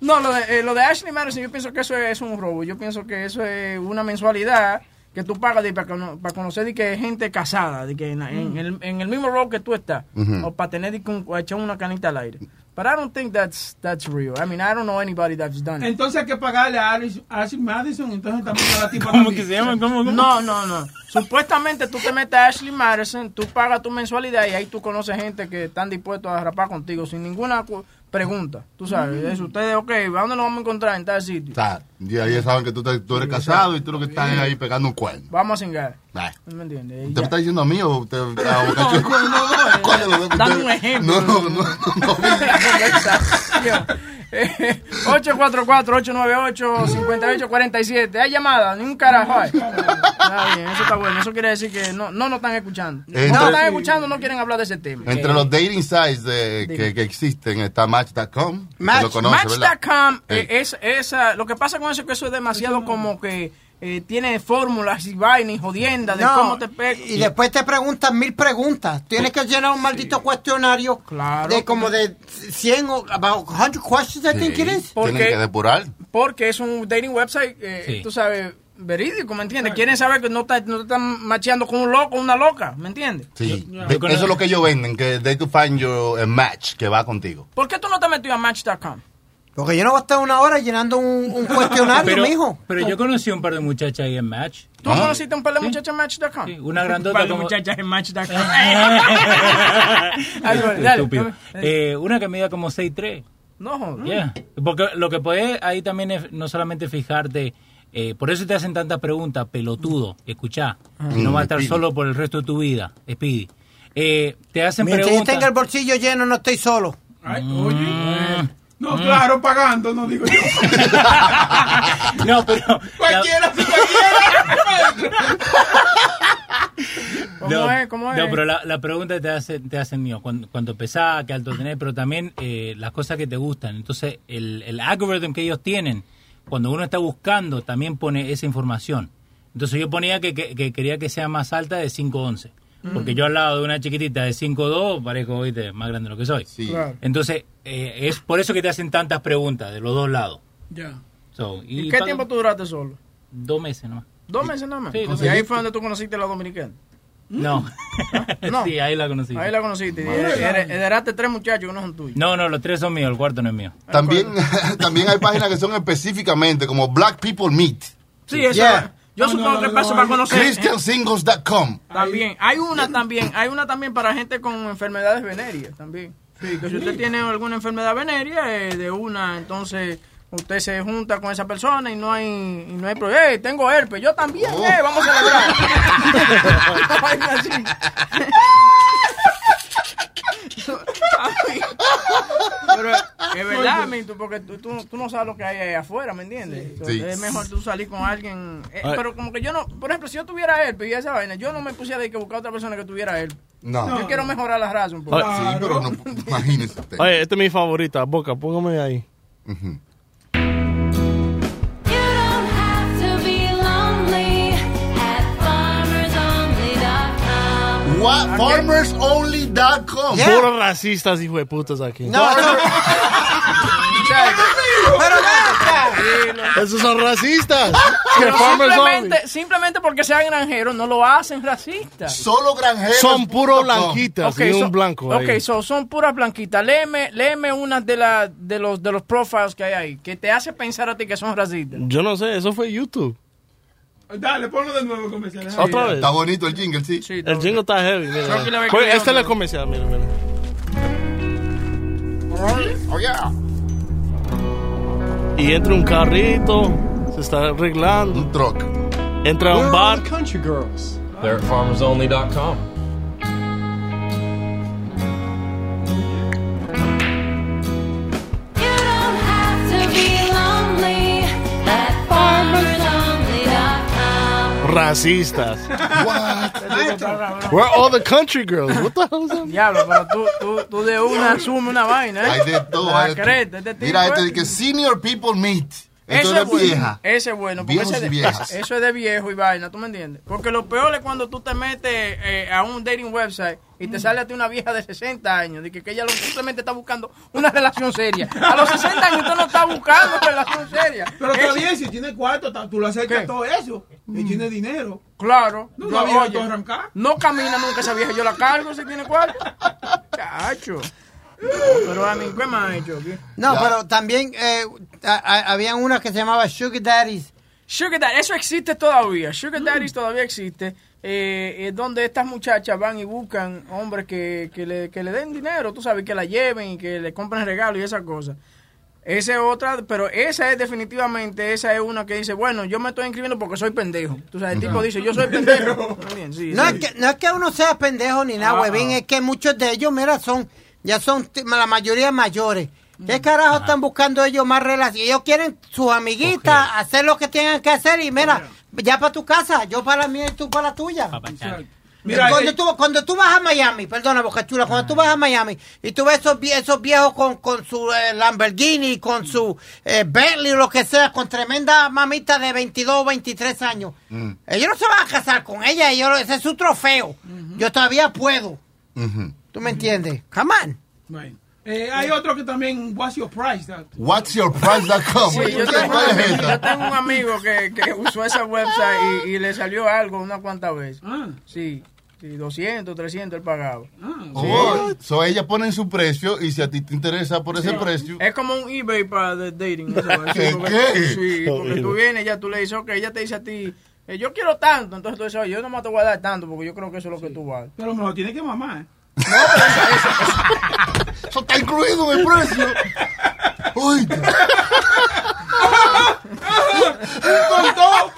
No, lo de, eh, lo de Ashley Madison, yo pienso que eso es, un robo. Yo pienso que eso es una mensualidad que tú pagas de, para, cono- para conocer de que gente casada, de que en, en el, en el mismo rol que tú estás, o para tener de echar una canita al aire. But I don't think that's that's real. I mean, I don't know anybody that's done it. Entonces hay que pagarle a Alice, Ashley Madison, entonces también a la tipa ¿Cómo que se llama? ¿Cómo, cómo? No, no, no. Supuestamente tú te metes a Ashley Madison, tú pagas tu mensualidad y ahí tú conoces gente que están dispuestos a rapar contigo sin ninguna pregunta. Tú sabes, eso, ustedes, ok, ¿a dónde nos vamos a encontrar en tal sitio? O sea, y ahí saben que tú, te- tú eres casado y tú lo que estás es ahí pegando un cuerno. Vamos a cingar. ¿Me entiendes? ¿Usted me está diciendo a mí o usted a Boca No, Chula? no, no, no, ¿Cuál de los dos que Dame un ejemplo. No, no, no. no, no. La conversación. Eh, 844-898-5847. Hay llamadas, ni un carajo. hay. Está bien, eso está bueno. Eso quiere decir que no, no nos están escuchando. Entre- no nos están escuchando, no quieren hablar de ese tema. Entre los dating sites de- que, que existen está Match.com. Match.com Sí. eh, es, es, lo que pasa con eso es que eso es demasiado como que eh, tiene fórmulas y vainas y jodiendas de No, cómo te pe- y después te preguntan mil preguntas. Tienes que llenar un maldito cuestionario de como de 100 o about 100 questions, I think it is. Tienen que depurar. Porque es un dating website, eh, Sí. tú sabes, verídico, ¿me entiendes? Quieren saber que no, está- no te están macheando con un loco una loca, ¿me entiendes? Sí. De- eso es lo que ellos venden, que they could find you a match que va contigo. ¿Por qué tú no te has metido a Match.com? Porque yo no voy a estar una hora llenando un, un cuestionario, pero, mijo. pero yo conocí un par de muchachas ahí en Match. ¿Tú conociste un par de muchachas en Match.com? Sí, una grandota Un par de como- muchachas en Match.com. Estúpido. Eh, una que mida como 6'3". No. Yeah. Porque lo que puedes ahí también es no solamente fijarte, eh, por eso te hacen tantas preguntas, pelotudo, escuchá, Ah. no va a Mm, estar Speedy. solo por el resto de tu vida, Speedy. Eh, te hacen Mientras yo preguntas. tenga el bolsillo lleno, no estoy solo. Mm. No, claro, pagando, no digo yo. No, pero. Cualquiera, sí, cualquiera. ¿Cómo no, es? ¿Cómo es? No, pero la, la pregunta te hacen, te hacen mío, cuánto, cuánto pesás, qué alto tenés, pero también eh, las cosas que te gustan. Entonces, el, el algoritmo que ellos tienen, cuando uno está buscando, también pone esa información. Entonces yo ponía que, que- que quería que sea más alta de 5'11". Porque Mm. yo al lado de una chiquitita de 5'2", parezco, oíste, más grande de lo que soy. Claro. Entonces, eh, es por eso que te hacen tantas preguntas de los dos lados. Ya. So, ¿Y, qué tiempo tú duraste solo? Dos meses nomás. ¿Dos meses nada más? Sí, y ahí fue donde tú conociste a la dominicana. No. No. sí, ahí la conocí. Ahí la conociste. Heredaste tres muchachos que no son tuyos. No, no, los tres son míos, el cuarto no es mío. También, también hay páginas que son específicamente como Black People Meet. Sí, eso Yo supongo que paso para conocer. ChristianSingles.com. También. Hay una también. Hay una también para gente con enfermedades venéreas también. Sí, que si usted tiene alguna enfermedad venérea, eh, de una, entonces usted se junta con esa persona y no hay y no hay problema. Hey, tengo herpes. Yo también, eh, vamos a celebrar. Vaina así. Pero es verdad, mi, tú- porque tú, tú- tú no sabes lo que hay ahí afuera, ¿me entiendes? Sí. Es mejor tú salir con alguien. eh, pero como que yo no, por ejemplo, si yo tuviera herpes y esa vaina, yo no me pusiera de que buscar otra persona que tuviera herpes. No. Yo quiero mejorar la raza un poco. Sí, pero no, imagínese usted. Oye, esta es mi favorita, Boca, póngame ahí. What? FarmersOnly.com. Puros racistas, hijo de putas aquí. No, no. Pero Esos son racistas. Simplemente, simplemente porque sean granjeros no lo hacen racistas. Solo granjeros. Son puro blanquitas Ok, y un so- blanco ahí. Ok, so, son puras blanquitas. Léeme, léeme una de, la, de, los, de los profiles que hay ahí, que te hace pensar a ti que son racistas. Yo no sé, eso fue YouTube. Dale, ponlo de nuevo comercial. Otra vez. Está bonito el jingle, sí. El jingle está heavy. mira. Esta es la otro. comercial, mira, mira. Oh, yeah. Y entra un carrito, se está arreglando. Un truck. Entra a un bar. country girls. They're at farmersonly.com. Racistas. Where are all the country girls? What the hell is that? Diablo, pero tú, tú, tú de una asumes una vaina, ¿eh? Hay de todo. Hay de este Mira, este ¿eh? de que Senior People Meet. Ese es es bueno, vieja. ese es bueno, porque Viejos ese y de- viejas. eso es de viejo y vaina, ¿tú me entiendes? Porque lo peor es cuando tú te metes eh, a un dating website y te sale a ti una vieja de 60 años, de que, que ella lo- simplemente está buscando una relación seria. A los 60 años usted no está buscando una relación seria. Pero está bien, si tiene cuarto, tú le acercas ¿Qué? todo eso. Y tiene dinero. Claro. No, vieja oye, no camina nunca esa vieja, yo la cargo si tiene cuarto. Chacho. Pero a mí, ¿qué más ha hecho? ¿Qué? No, pero también eh, a- a- habían una que se llamaba Sugar Daddies. Sugar Daddy, eso existe todavía. Sugar Daddies todavía existe. Eh, es donde estas muchachas van y buscan hombres que, que, le, que le den dinero, tú sabes, que la lleven y que le compren regalos y esas cosas. Esa es otra, pero esa es definitivamente, esa es una que dice, bueno, yo me estoy inscribiendo porque soy pendejo. Tú sabes, el tipo dice, yo soy pendejo. Bien, sí, No sí. es, que, no es que uno sea pendejo ni nada, Ah. huevín, es que muchos de ellos, mira, son, ya son la mayoría mayores. ¿Qué carajo están buscando ellos más relación? Ellos quieren sus amiguitas, hacer lo que tengan que hacer y mira, ya para tu casa, yo para la mía y tú para la tuya. Mira, cuando, eh, tú, cuando tú vas a Miami, perdona, Boca Chula, cuando tú vas a Miami y tú ves esos, vie- esos viejos con, con su eh, Lamborghini, con su eh, Bentley o lo que sea, con tremenda mamita de 22 o 23 años, ellos no se van a casar con ella, ellos, ese es su trofeo. Yo todavía puedo. ¿Tú me entiendes? Come on. Bueno. Eh, hay otro que también, what's your price? That- What's your price.com? Sí, yo, ¿Qué- tengo, ¿Cuál es yo tengo un amigo que, que usó esa website y, y le salió algo unas cuantas veces. Ah. Sí, sí, 200, 300 él pagaba. Oh, so ella pone su precio y si a ti te interesa por ese Sí. precio. Es como un eBay para de dating. eso, ¿Qué, porque, qué? Sí, porque tú vienes ya tú le dices, ok, ella te dice a ti, eh, yo quiero tanto. Entonces tú dices, oye, yo nomás te voy a dar tanto porque yo creo que eso es lo que tú vales. Pero me lo tiene que mamar. ¿eh? Eso está incluido en el precio. Uy, Con todo.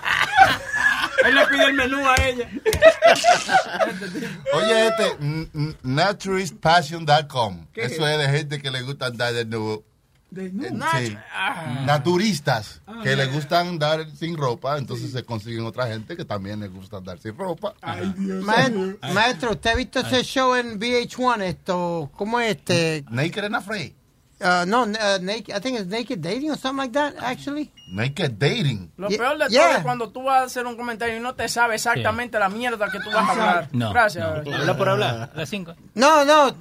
Él le pide el menú a ella. Oye, este, naturistpassion.com. ¿Qué Eso es? es de gente que le gusta andar desnudo. Sí. Ah. Naturistas Ah, que ya. les gusta andar sin ropa, entonces se consiguen otra gente que también les gusta andar sin ropa. Maestro, maestro, ¿usted ha visto ese show en VH1? Esto, ¿Cómo es este? Naked and Afraid. Uh, no, uh, naked, I think it's Naked Dating or something like that, actually. Naked Dating. Lo Yeah, peor de todo yeah. es cuando tú vas a hacer un comentario y no te sabe exactamente la mierda que tú vas a hablar. No. Gracias. no. Habla por hablar. Las 5. No, no, um,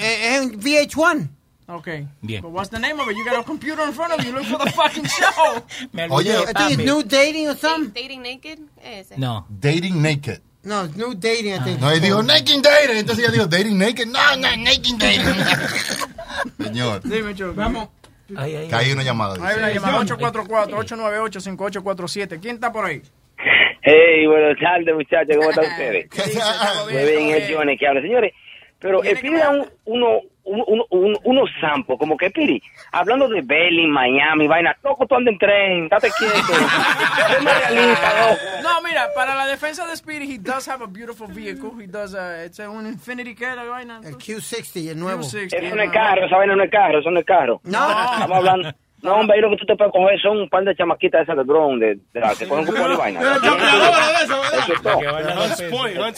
eh, es en VH1. Okay. Bien. But what's the name of it? You got a computer in front of you. Look for the fucking show. Oye, I think it's New Dating or something. Dating naked. Ese. No. Dating Naked. No, it's New Dating, I think. No, y dijo Naked Dating. Entonces ella dijo Dating Naked. No, no, Naked Dating. Señor, Dime, Choco. Vamos. Ay, ay, que hay una llamada. Hay una llamada 844-898-5847. ¿Quién está por ahí? Hey, buenas tardes, muchachos, ¿cómo están ustedes? ¿Qué dice? ¿Todo Muy bien, es Johnny que habla. Señores, pero eh, pida hablar. Un, uno, un, un, un- unos sampos, como que Piri, hablando de Belly, Miami, vaina, loco, tú andas en tren, date quieto. No, mira, para la defensa de Speedy, he does have a beautiful vehicle. He does, uh, it's a, un Infinity que la vaina. El Q60, el nuevo. Q60, Eso no es carro, esa vaina no es carro, eso no es carro. No. Estamos hablando. No, hombre, lo que tú te puedes coger son un par de chamaquitas esas de drone, de, de las que cogen cupón y vaina. Eso, es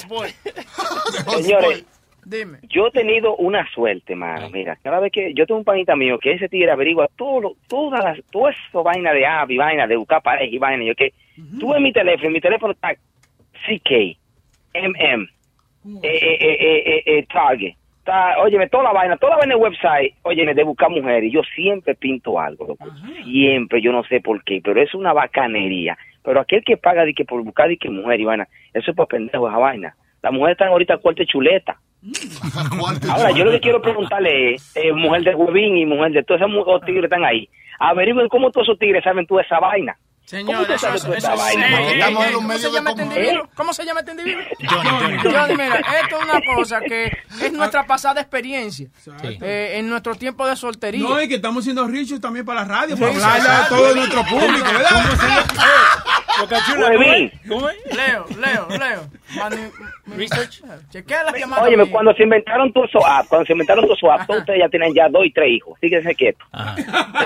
todo. Señores, Dime. yo he tenido una suerte, mano. Mira, cada vez que yo tengo un panita mío que ese tigre averigua todo, lo- todas las, todo eso vaina de app y vaina de buscar pareja y vaina. Yo que tuve mi teléfono, mi teléfono está CK, MM, eh, eh, eh, eh, eh, Target. Está, óyeme, toda la vaina, toda la vaina de website, óyeme, de buscar mujeres. Yo siempre pinto algo, loco. Siempre, yo no sé por qué, pero es una bacanería. Pero aquel que paga de que por buscar de que mujer y vaina, eso es para pendejo esa vaina. Las mujeres están ahorita cuarto chuleta. Ahora, yo lo que quiero preguntarle es, eh, mujer de Huevín y mujer de todos esos tigres que están ahí, averigüen cómo todos esos tigres saben toda esa vaina. Señor, ¿Cómo tú eso, eso, eso, eh, eh, un ¿Cómo se llama este como- individuo? ¿Cómo se llama este individuo? Johnny, Johnny. Johnny, mira, esto es una cosa que es nuestra pasada experiencia. Eh, en nuestro tiempo de soltería. No, y que estamos siendo richos también para la radio, para hablarle a todo nuestro público, ¿verdad? Huevín. ¿Cómo es? Leo, Leo, Leo. Research. Chequea las llamadas. Óyeme, cuando se inventaron todos esos apps, cuando se inventaron todos esos apps, todos ustedes ya tienen ya dos y tres hijos. Fíjense quieto. Ajá.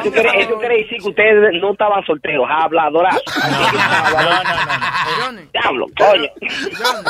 Eso quiere, eso quiere decir que ustedes no estaban solteros, habladoras. No, no, no. Johnny, Diablo, coño. Johnny,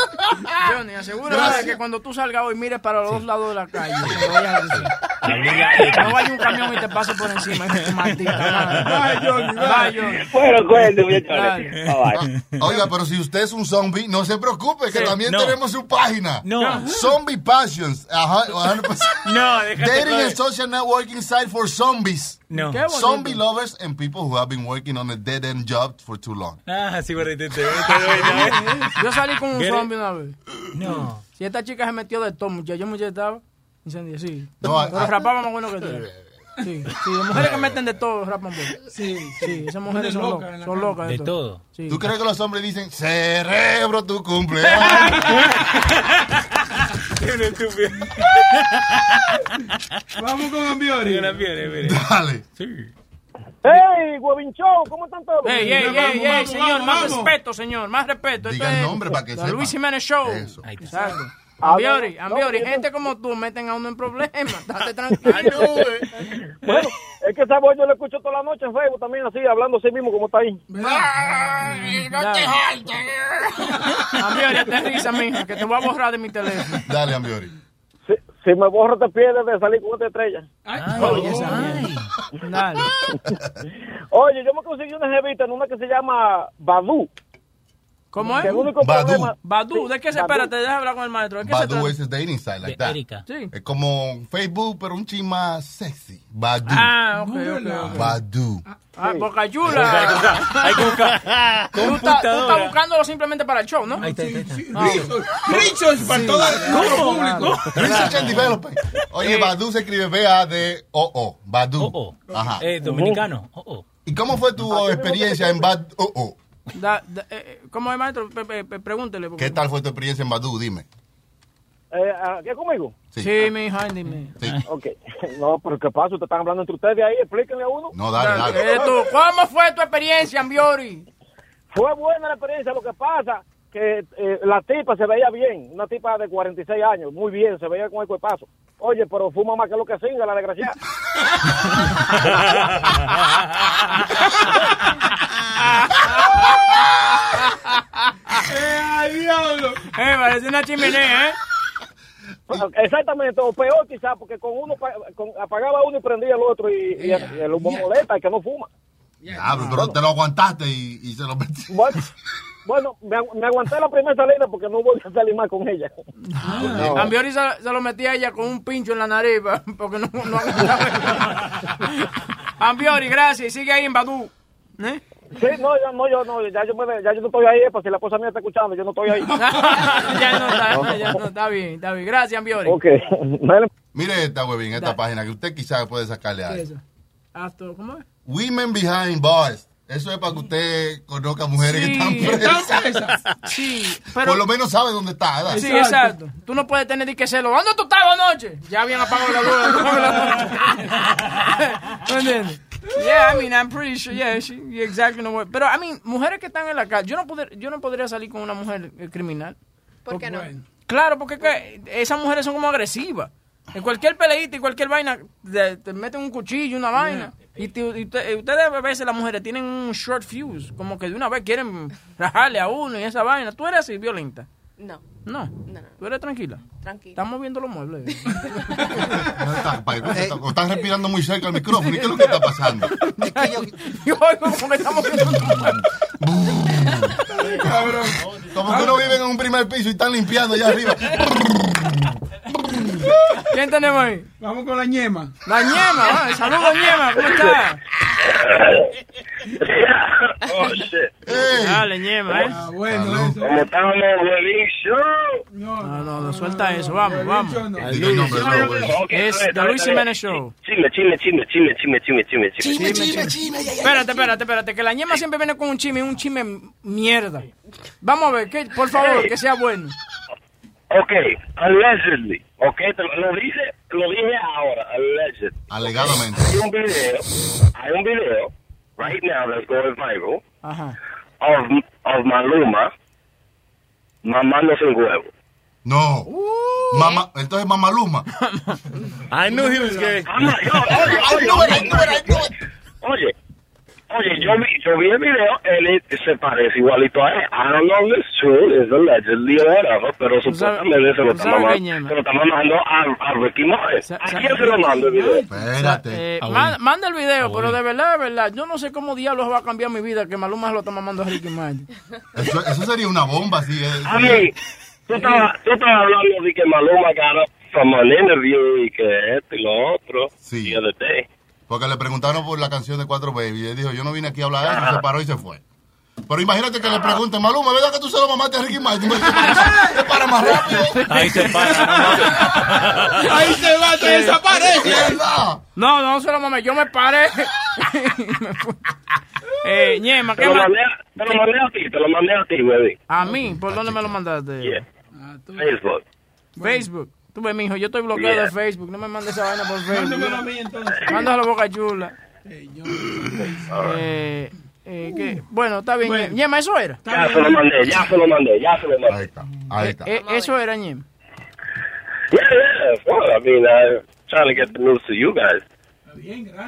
Johnny, asegúrate de que cuando tú salgas hoy mires para los dos lados de la calle. no vayas a decir. Que no vaya un camión y te pase por encima. Maldita madre. Bye, Johnny, bye. Johnny. Bueno, cuénteme, muchachos. Bye, bye. Oiga, pero si usted es un zombie, no se preocupe, que Sí. también No. tenemos su página. No. Zombie Passions. Ajá, 100%. No, déjate Dating and social networking site for zombies. No. Zombie lovers and people who have been working on a dead end job for too long. Ah, sí, gordito. te- te- Yo salí con un zombie una vez. No. Si esta chica se metió de todo, muchacho, muchacho estaba incendiado, sí. No, Pero ah, rapaba más bueno que tú. Sí, sí, las mujeres que meten de todo rapan. Sí, Sí, esas mujeres son locas son locas De todo. Sí. ¿Tú crees que los hombres dicen, cerebro, tu cumpleaños? Vamos con Ambiori. Dale. Hey, Huevín Show, ¿cómo están todos? Ey, ey, Vamos, ey, vamos, ey, señor, vamos, más vamos. respeto, señor, más respeto. Diga el es nombre para que. Luis Jiménez Show. Eso. Ahí está. Ambiori, no, Ambiori, no, gente como tú meten a uno en problemas. Date tranquilo. Bueno, es que esa voz yo la escucho toda la noche en Facebook también, así, hablando así mismo como está ahí. no te Ambiori, aterriza, mija, que te voy a borrar de mi teléfono. Dale, Ambiori. Si, si me borro te pierdes de salir con esta estrella. Dale. Oye, yo me conseguí una jevita en una que se llama Badu. ¿Cómo es? Badu. Badu, ¿de qué se espera? Te deja hablar con el maestro. ¿De qué se Badu es el dating site, like De that. Erika. Sí. Es como Facebook, pero un chin más sexy. Badu. Ah, ok. Badu. Ah, Boca Chula. Hay que buscar Tú estás, buscándolo simplemente para el show, ¿no? Ahí está, ahí está. Ah, Research para todo el público. Research and development. Oye, Eh. Badu se escribe B-A-D-O-O. Badu. Ajá. Eh, dominicano. ¿Y cómo fue tu experiencia en Badu? Da- da- eh, ¿Cómo es, maestro? Pe- pe- pe- pregúntele. porque- ¿Qué tal fue tu experiencia en Badu? Dime. Eh, ah, ¿Qué conmigo? Sí. Sí, mi hija, dime. Ok. No, pero ¿qué pasa? Ustedes están hablando entre ustedes ahí, explíquenle a uno. No, dale, dale. Eh, ¿Cómo fue tu experiencia, Ambiori? Fue buena la experiencia, lo que pasa que eh, la tipa se veía bien, una tipa de 46 años, muy bien, se veía con el cuerpazo. Oye, pero fuma más que lo que singa, la desgraciada. ¡Eh, ay, diablo! Eh, parece una chimenea, ¿eh? Exactamente, o peor quizás, porque con uno con- apagaba uno y prendía el otro y, y el, y el humo molesta, el que no fuma. Diablo, pero te lo aguantaste y, y se lo metí. Bueno, me, agu- me aguanté la primera salida porque no voy a salir más con ella. No. Ambiori se, se lo metía a ella con un pincho en la nariz porque no, no aguantaba. Ambiori, gracias. Sigue ahí en Badu. ¿Eh? Sí, no, ya no, yo no, ya yo, me, ya yo no estoy ahí, pues si la esposa mía está escuchando, yo no estoy ahí. ya no está, ya no está bien, está bien. Gracias, Ambiori. Ok. Mire esta webin, esta Dale. página que usted quizás puede sacarle ¿Qué algo. es eso? After- ¿Cómo es? Women Behind Bars. Eso es para que usted conozca mujeres Sí, que están presas. Sí, pero... Por lo menos sabe dónde está, ¿verdad? Sí, exacto. Tú no puedes tener ni que celo. ¿Dónde tú estabas anoche? Ya habían apagado la luz. ¿Me entiendes? Yeah, I mean, I'm pretty sure, yeah, she, you exactly know what- Pero, I mean, mujeres que están en la calle, yo no, poder, yo no podría salir con una mujer eh, criminal. ¿Por qué no? Claro, porque que esas mujeres son como agresivas. En cualquier peleita y cualquier vaina, te, te meten un cuchillo, una vaina. Y, te- y te- ustedes a veces, las mujeres, tienen un short fuse. Como que de una vez quieren rajarle a uno y esa vaina. ¿Tú eres así, violenta? No, No. no, no. ¿Tú eres tranquila? Tranquilo. Estamos viendo los muebles. Está- pa- está- o estás respirando muy cerca al micrófono. ¿Y qué es lo que está pasando? Yo oigo como que estamos viendo los muebles. Como que uno vive en un primer piso y están limpiando allá arriba. ¿Quién tenemos ahí? Vamos con la ñema. La ñema, ah, saludos ñema, ¿cómo estás? Oh, shit. Dale, ñema, ¿eh? Ah, bueno, eso. ¿Cómo estamos, huevín show? No, no, no, suelta eso, vamos, vamos. No, Es The Luis. Jiménez Show. Chisme, chisme, chisme, chisme, chisme, chisme, chisme, chisme. Espérate, espérate, espérate, que la ñema siempre viene con un chisme, un chisme mierda. Vamos a ver, que, por favor, que sea bueno. Ok, allegedly. Ok, te lo, lo dice, lo dije ahora, alleged. Alegadamente. Hay un video, hay un video, right now that's going viral, Ajá. of, of Maluma mamándose un huevo. No. Mamá, entonces Mamaluma. I knew he was gay. Yo- oye, oye, oye, oye, oye, yo vi, yo vi el video, él se parece igualito a él. I don't know if it's true, it's allegedly or whatever, pero supuestamente se lo está ñema. se lo está mandando a, a Ricky Martin. ¿A quién se lo manda el video? Espérate. Eh, ma- manda el video, pero de verdad, de verdad, yo no sé cómo diablos va a cambiar mi vida que Maluma se lo está mamando a Ricky Martin. Eso, eso sería una bomba, sí. eh. A mí, tú estabas, hablando de que Maluma up from an interview y que esto y lo otro. Sí. The other day. Porque le preguntaron por la canción de Cuatro Baby. Y él dijo, yo no vine aquí a hablar de eso. Se paró y se fue. Pero imagínate que le pregunten, Maluma, ¿verdad que tú se lo mamaste a Ricky Martin? Se para más rápido. Ahí se para. Ahí se va, te desaparece. No, no se lo mamé, yo me paré. eh, ñema, Te ¿qué lo, más? mandé, a- te lo mandé a ti, te lo mandé a ti, baby. A mí, ¿por dónde me lo mandaste? Yeah. Facebook. Facebook. Tú ves, mijo, yo estoy bloqueado Yeah. de Facebook. No me mandes esa vaina por Mándamelo a Facebook. mí entonces. Mándalo a Boca Chula. Eh, eh, ¿qué? Bueno, está bien. Bueno. Ñema, eso era. Ya se lo mandé, ya se lo mandé, ya se lo mandé. Ahí está. Ahí está. Eh, eso era, Ñema. Yeah, yeah. Well, I mean, uh, trying to get the news to you guys.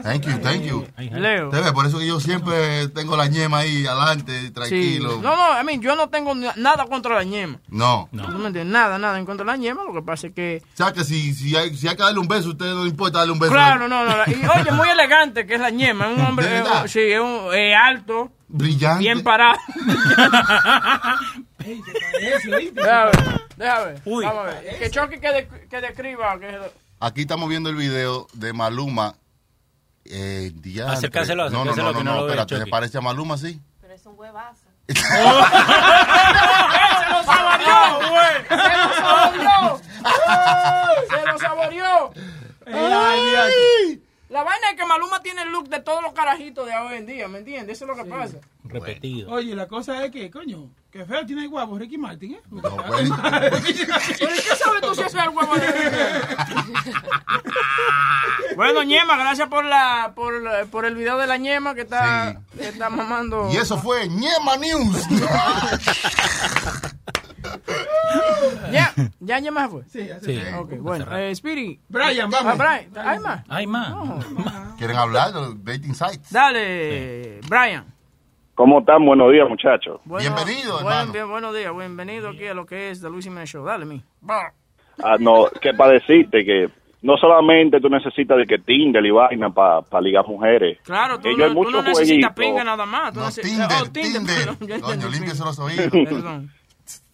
Thank you, thank you. Leo. Te Por eso que yo siempre tengo la ñema ahí adelante, Sí. tranquilo. No, no, a mí yo no tengo na- nada contra la ñema. No. ¿Tú me entiendes? Nada, nada en contra de la ñema. Lo que pasa es que. O sea que si, si, hay, si hay que darle un beso, a usted no le importa darle un beso. Claro, no, no. Y oye, muy elegante que es la ñema. Es un hombre. Eh, sí, es un, eh, alto. Brillante. Bien parado. Déjame ver. Déjame ver. Vamos a ver. Que Chucky que, de- que describa. Que, Aquí estamos viendo el video de Maluma. Eh, diantre. Acércaselo, No, no, no, no, no espérate, ¿se parece a Maluma, sí? ¡Se lo saboreó, güey! ¡Se lo saboreó! ¡Se lo saboreó! Ay. La vaina es que Maluma tiene el look de todos los carajitos de hoy en día, ¿me entiendes? Eso es lo que pasa. Repetido. Oye, la cosa es que, coño, que feo tiene guapo Ricky Martin, ¿eh? ¿Pero qué sabes tú si es el huevo de Bueno, Ñema, gracias por la por, por el video de la Ñema que está, que está mamando. Y eso fue Ñema News. ¿Ya? ¿Ya Ñema se fue? Sí, Sí. Ok, bueno. Eh, Speedy. Brian, vamos. Ah, Brian. ¿Hay más? Hay más. ¿Quieren hablar de los dating sites? Dale, Brian. ¿Cómo están? Buenos días, muchachos. Bueno, Bienvenido, buen- hermano. bien, buenos días, bienvenido aquí a lo que es The Luis Jiménez Show. Dale, mi. Ah, no, que para decirte que no solamente tú necesitas de que Tinder y vaina para ligar mujeres. Claro, tú, Ellos no, hay tú muchos no necesitas pinga nada más. Tú No, Tinder, oh, Tinder, Tinder. perdón, Coño, límpiese los oídos. Perdón.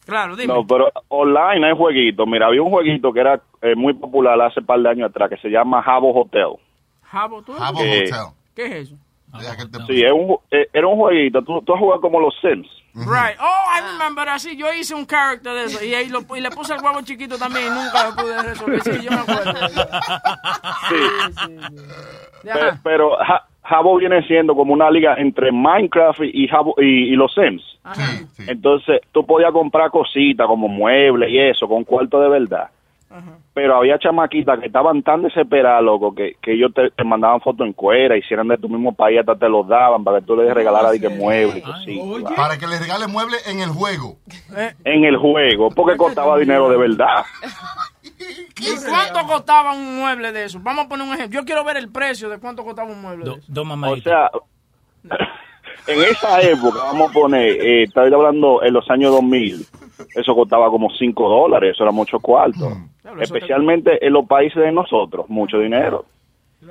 Claro, dime. No, pero online hay jueguitos. Mira, había un jueguito que era eh, muy popular hace par de años atrás que se llama Jabo Hotel. Jabo, ¿tú? Jabo Eh, Hotel. ¿Qué es eso? Te- Sí, es un, ju- eh, era un jueguito. Tú, tú has jugado como los Sims. Right. Oh, I remember. Así, yo hice un character de eso. Y, ahí lo, y le puse el huevo chiquito también y nunca lo pude resolver. Sí, yo me acuerdo. Pe- Ajá. pero Ja- Jabo viene siendo como una liga entre Minecraft y, Jabo- y, y los Sims. Sí, sí. Entonces, tú podías comprar cositas como muebles y eso con cuarto de verdad. Pero había chamaquitas que estaban tan desesperadas, loco, que, que ellos te, te mandaban fotos en cuera, hicieran de tu mismo país, hasta te los daban para que tú les regalaras de que muebles y cositas. Para que le regale muebles en el juego. En el juego, porque costaba dinero de verdad. ¿Y cuánto costaba un mueble de eso? Vamos a poner un ejemplo. Yo quiero ver el precio de cuánto costaba un mueble. Dos O mamaditas. sea, en esa época, vamos a poner, eh, estoy hablando en los años 2000, eso costaba como 5 dólares, eso era mucho cuarto. Especialmente en los países de nosotros, mucho dinero.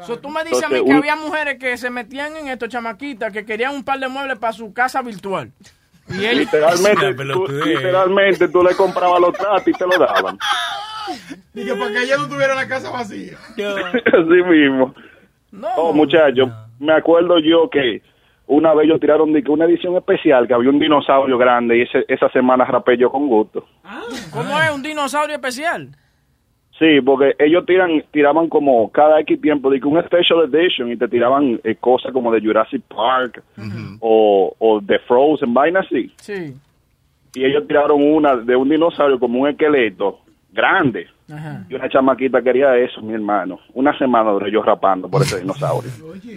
So, tú me dices a mí que un- había mujeres que se metían en estos chamaquitas que querían un par de muebles para su casa virtual. Y ellos... Literalmente, tú, literalmente tú le comprabas los tratos y te lo daban. Y que para que ella no tuviera la casa vacía. Así mismo. Oh, muchachos, me acuerdo yo que una vez ellos tiraron de que una edición especial, que había un dinosaurio grande y ese- esa semana rapé yo con gusto. ¿Cómo es un dinosaurio especial? Sí, porque ellos tiran, tiraban como cada X tiempo de que un special edition y te tiraban eh, cosas como de Jurassic Park o, o de Frozen, vaina así. Sí. Y ellos tiraron una de un dinosaurio como un esqueleto grande. Ajá. Y una chamaquita quería eso, mi hermano. Una semana duré yo rapando por ese dinosaurio.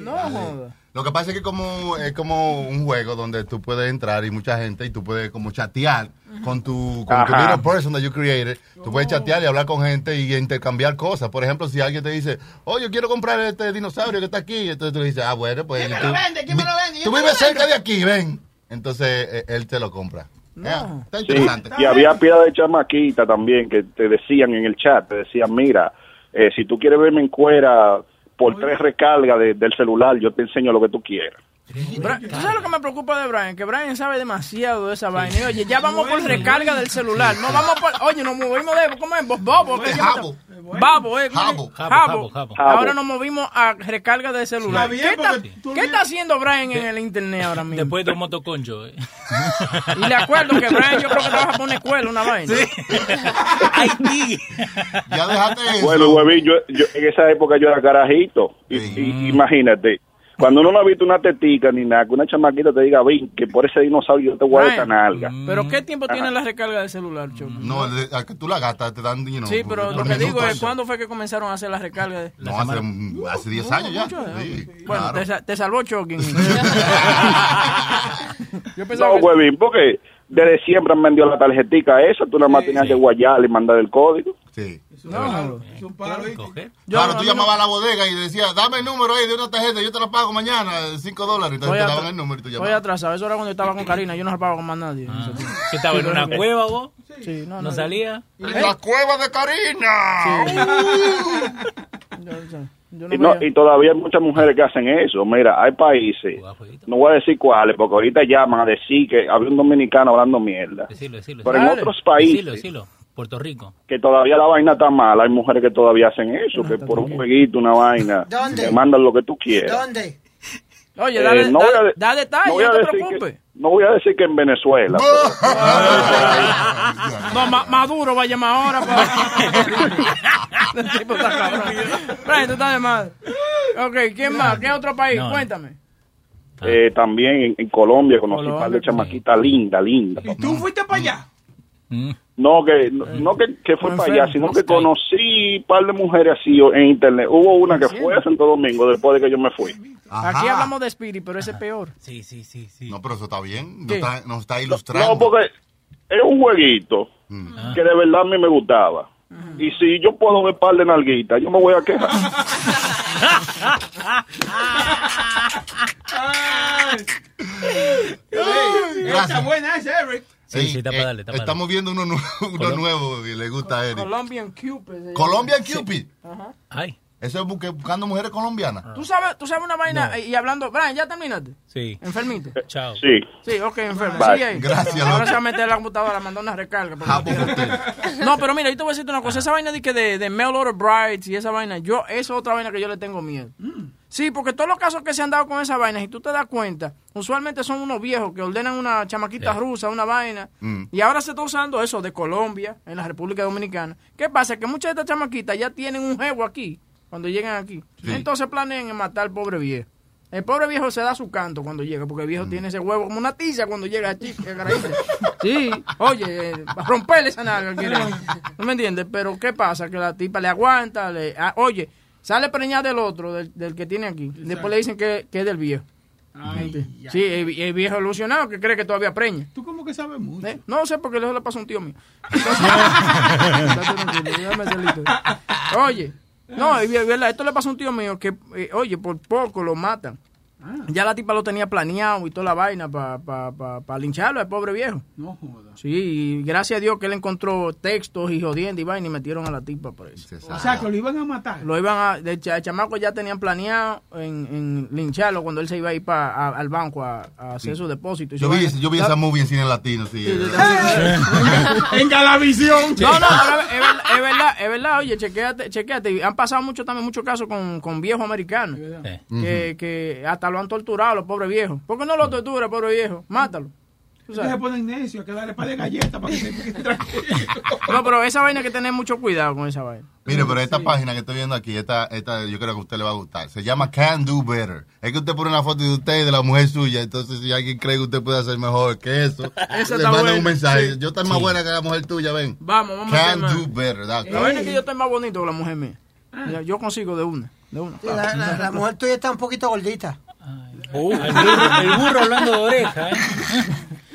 No joda. Lo que pasa es que como es como un juego donde tú puedes entrar y mucha gente y tú puedes como chatear con tu, con tu little person that you created. Tú puedes chatear y hablar con gente y intercambiar cosas. Por ejemplo, si alguien te dice, oh, yo quiero comprar este dinosaurio que está aquí, entonces tú le dices, ah, bueno, pues ¿Quién me tú, lo vende? ¿Quién me lo vende? tú vives cerca de aquí, ven. Entonces eh, él te lo compra. Está Sí, interesante. y había piedad de chamaquita también que te decían en el chat, te decían, mira, eh, si tú quieres verme en cuera por tres recargas de- del celular, yo te enseño lo que tú quieras. ¿Tú sabes lo que me preocupa de Brian? Que Brian sabe demasiado de esa vaina. Y, oye, ya vamos por recarga del celular. No vamos por. Oye, nos movimos de. ¿Cómo es? Bobo. Babo, eh. Jabo. Jabo. Jabo, jabo. Ahora nos movimos a recarga de celular. Bien, ¿Qué, está, qué haciendo Brian en el internet ahora mismo? Después de un motoconcho. eh. Y le acuerdo que Brian, yo creo que trabaja por una escuela, una vaina. Haití. Ya déjate eso. Bueno, huevín, yo, yo- en esa época yo era carajito. Y, y- imagínate, cuando uno no ha visto una tetica ni nada, que una chamaquita te diga, ven, que por ese dinosaurio yo te voy a dar esta nalga. Pero ¿qué tiempo tiene la recarga del celular, Choco? No, al que tú la gastas te dan dinero. Sí, pero lo que digo es, ¿cuándo fue que comenzaron a hacer la recarga? De... No, hace, hace 10 años ya. Mucho, eh. Sí, Bueno, claro. te, te salvó Chucky. Yo pensaba No, que- huevín, porque desde siempre han vendido la tarjetica esa, tú nada más tenías que guayar y mandar el código. Sí. No, claro, tú llamabas a la bodega y decías, dame el número ahí de una tarjeta, yo te la pago mañana, 5 dólares. Entonces Voy te a- daban el número y tú Estoy llamabas. atrasado. Eso era cuando yo estaba con Karina. Yo no se con más nadie. tiempo. ¿Qué estaba en una Sí. cueva vos? Sí, no, ¿No no. salía? En la cueva de Karina. Yo no Y, no- y todavía hay muchas mujeres que hacen eso. Mira, hay países, no voy a decir cuáles, porque ahorita llaman a decir que había un dominicano hablando mierda. Decilo, decilo. Pero en otros países Decilo, decilo. Puerto Rico. que todavía la vaina está mala, hay mujeres que todavía hacen eso, que por un jueguito, una vaina, ¿Dónde? te mandan lo que tú quieras. ¿Dónde? Oye, Eh, dale, no voy dale, a da detalles, no voy a te decir preocupes. No voy a decir que en Venezuela. No, Ma- Maduro va a llamar ahora para... El tipo está cabrón. Brian, tú estás de mal. Ok, ¿quién más? ¿Qué otro país? No. Cuéntame. Eh, también en, en Colombia conocí un par de chamaquitas lindas, lindas. ¿Tú fuiste para allá? No que no, no que, que fue para allá, sino que conocí un par de mujeres así en internet. Hubo una que fue a Santo Domingo después de que yo me fui. Aquí hablamos de Spirit, pero ese es peor. Sí, sí, sí, sí. No, pero eso está bien. Nos está, nos está ilustrando. No, porque es un jueguito que de verdad a mí me gustaba. Y si yo puedo ver par de nalguitas, yo me voy a quejar. Está buena esa, Eric. Sí, sí, está para darle, está para Estamos viendo uno, nu- uno nuevo y le gusta a Eric. Colombian Cupid. Colombian Cupid. Ajá. Ay. Eso es busque- buscando mujeres colombianas. ¿Tú sabes, tú sabes una vaina y hablando... Brian, ¿ya terminaste? Sí. ¿Enfermito? Chao. Sí. Sí, ok, enfermo. Bye. Ahí. Gracias, Ahora se va a meter en la computadora, mandó una recarga. porque- No, pero mira, yo te voy a decirte una cosa. Esa vaina de, que de, de mail order brides y esa vaina, yo, eso es otra vaina que yo le tengo miedo. Sí, porque todos los casos que se han dado con esa vaina, si tú te das cuenta, usualmente son unos viejos que ordenan una chamaquita rusa, una vaina, Mm. y ahora se está usando eso de Colombia, en la República Dominicana. ¿Qué pasa? Que muchas de estas chamaquitas ya tienen un jevo aquí, cuando llegan aquí. Entonces planean matar al pobre viejo. El pobre viejo se da su canto cuando llega, porque el viejo tiene ese huevo como una tiza cuando llega carajito. Sí, oye, eh, para romperle esa nalga. ¿No me entiendes? Pero ¿qué pasa? Que la tipa le aguanta, le, ah, oye, sale preñada del otro, del, del que tiene aquí. Después le dicen que, que es del viejo. Sí, el, el viejo ilusionado que cree que todavía preña. ¿Tú cómo que sabes mucho? ¿Eh? No sé porque eso le pasó a un tío mío. Entonces-. Oye, no, esto le pasó a un tío mío que, eh, oye, por poco lo matan. Ya la tipa lo tenía planeado y toda la vaina para pa, pa, pa lincharlo al pobre viejo. No jodas. Sí, y gracias a Dios que él encontró textos y jodiendo y vaina y metieron a la tipa por eso. O sea, que lo iban a matar. Lo iban a, de cha- el chamaco ya tenían planeado en, en lincharlo cuando él se iba a ir pa- a- al banco a, a hacer su depósito. y Yo vi, yo vi esa movie en cine latino, sí. en Galavisión. No, no, pero es verdad, es verdad, es verdad, oye, chequéate, chequéate. Han pasado mucho también muchos casos con, con viejos americanos. Que, que hasta lo han torturado los pobres viejos. ¿Por qué no lo tortura, pobre viejo? Mátalo. Ustedes se ponen necios, que darle par de galletas para que se quede tranquilo. No, pero esa vaina hay que tener mucho cuidado con esa vaina. Mire, pero esta página que estoy viendo aquí, esta, esta yo creo que a usted le va a gustar. Se llama Can Do Better. Es que usted pone una foto de usted y de la mujer suya, entonces si alguien cree que usted puede hacer mejor que eso, Esa le manda buena, un mensaje. sí. Yo estoy más Sí. buena que la mujer tuya, ven. Vamos, vamos a Can Do. Better. La vaina es que yo estoy más bonito que la mujer mía. Mira, Yo consigo de una, de una. Sí, la, la- la mujer tuya está un poquito gordita. Uh, el, burro, el burro hablando de oreja, ¿eh?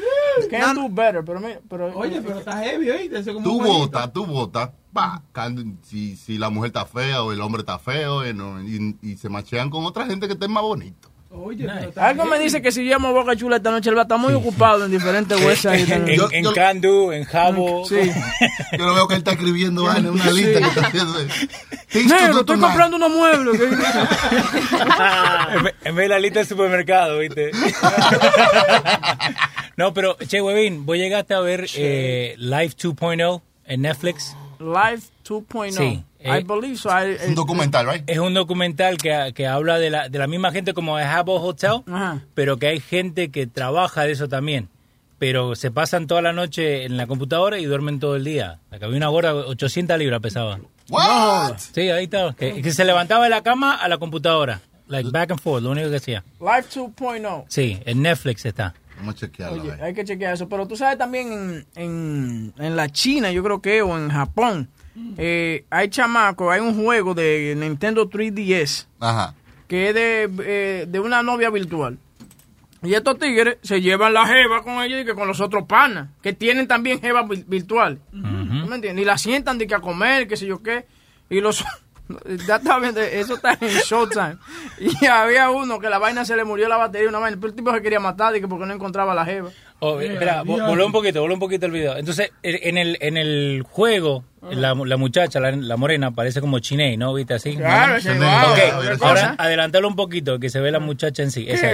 Can't do better, pero, pero Oye, pero está heavy, ¿oíste? Eso como Tú votas, tú votas. pa, can- Si, si la mujer está fea o el hombre está feo eh, no, y, y se machean con otra gente que esté más bonito. Oye, Algo me dice que si llamo a Boca Chula esta noche, él va a estar muy ocupado en diferentes websites. En, en, en Candu, en Jabo. Sí. Yo lo veo que él está escribiendo vaina, una lista que está haciendo. Negro, estoy tonight. comprando unos muebles. en, vez, en vez de la lista del supermercado, ¿viste? no, pero, che, Webin, ¿vos llegaste a ver eh, Live 2.0 en Netflix? Live 2.0. Sí. I Eh, believe so. I- Un documental, ¿right? Es un documental que, que habla de la, de la misma gente como de Habbo Hotel, Ajá. pero que hay gente que trabaja de eso también. Pero se pasan toda la noche en la computadora y duermen todo el día. Que había una gorda, 800 libras pesaba. What? Sí, ahí está. Que, que se levantaba de la cama a la computadora. Like back and forth, lo único que hacía. Live 2.0. Sí, en Netflix está. Vamos a chequearlo. Oye, hay que chequear eso. Pero tú sabes también en, en, en la China, yo creo que, o en Japón, eh, hay chamacos, hay un juego de Nintendo 3DS Ajá. que es de, eh, de una novia virtual. Y estos tigres se llevan la jeva con ellos y que con los otros panas, que tienen también jevas vi- virtuales. ¿Tú me entiendes? Y la sientan de que a comer, qué sé yo qué. Y los... Ya eso está en Showtime. Y había uno que la vaina se le murió la batería, una vaina. Pero el tipo se quería matar que porque no encontraba la jeva. Oh, espera, vo- voló un poquito, voló un poquito el video. Entonces, en el, en el juego, la, la muchacha, la, la morena, parece como Chiney, ¿no? ¿Viste así? Claro, ¿No? es igual, Ok, otra cosa. ahora adelantalo un poquito, que se ve la muchacha en sí. Esa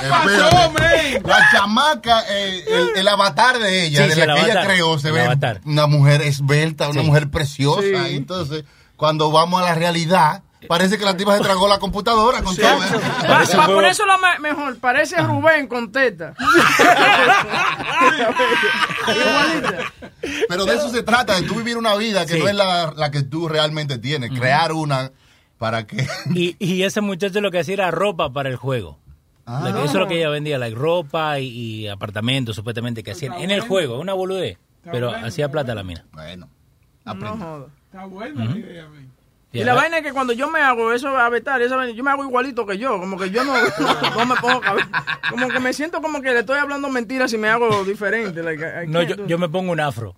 ¿Qué pasó, man? La chamaca, eh, el, el avatar de ella, Sí, de sí, la el que ella creó, se El ve avatar. una mujer esbelta, una Sí. mujer preciosa. Sí. Y entonces, cuando vamos a la realidad, parece que la tipa se tragó la computadora con todo. ¿eh? Pa- pa- por eso lo me- mejor, parece Rubén con teta. Pero de eso se trata, de tú vivir una vida que Sí. no es la, la que tú realmente tienes, crear una para que... Y, y ese muchacho lo que hacía era ropa para el juego. Ah. Like, eso es lo que ella vendía, like, ropa y, y apartamentos supuestamente que hacían en el juego, una boludez. Pero hacía plata la mina. Bueno, No joda. Está buena la idea, man. Y la vaina es que cuando yo me hago eso a vetar, esa vaina, yo me hago igualito que yo, como que yo no, no me pongo como que me siento como que le estoy hablando mentiras y me hago diferente. like, I- I No, yo, yo me pongo un afro.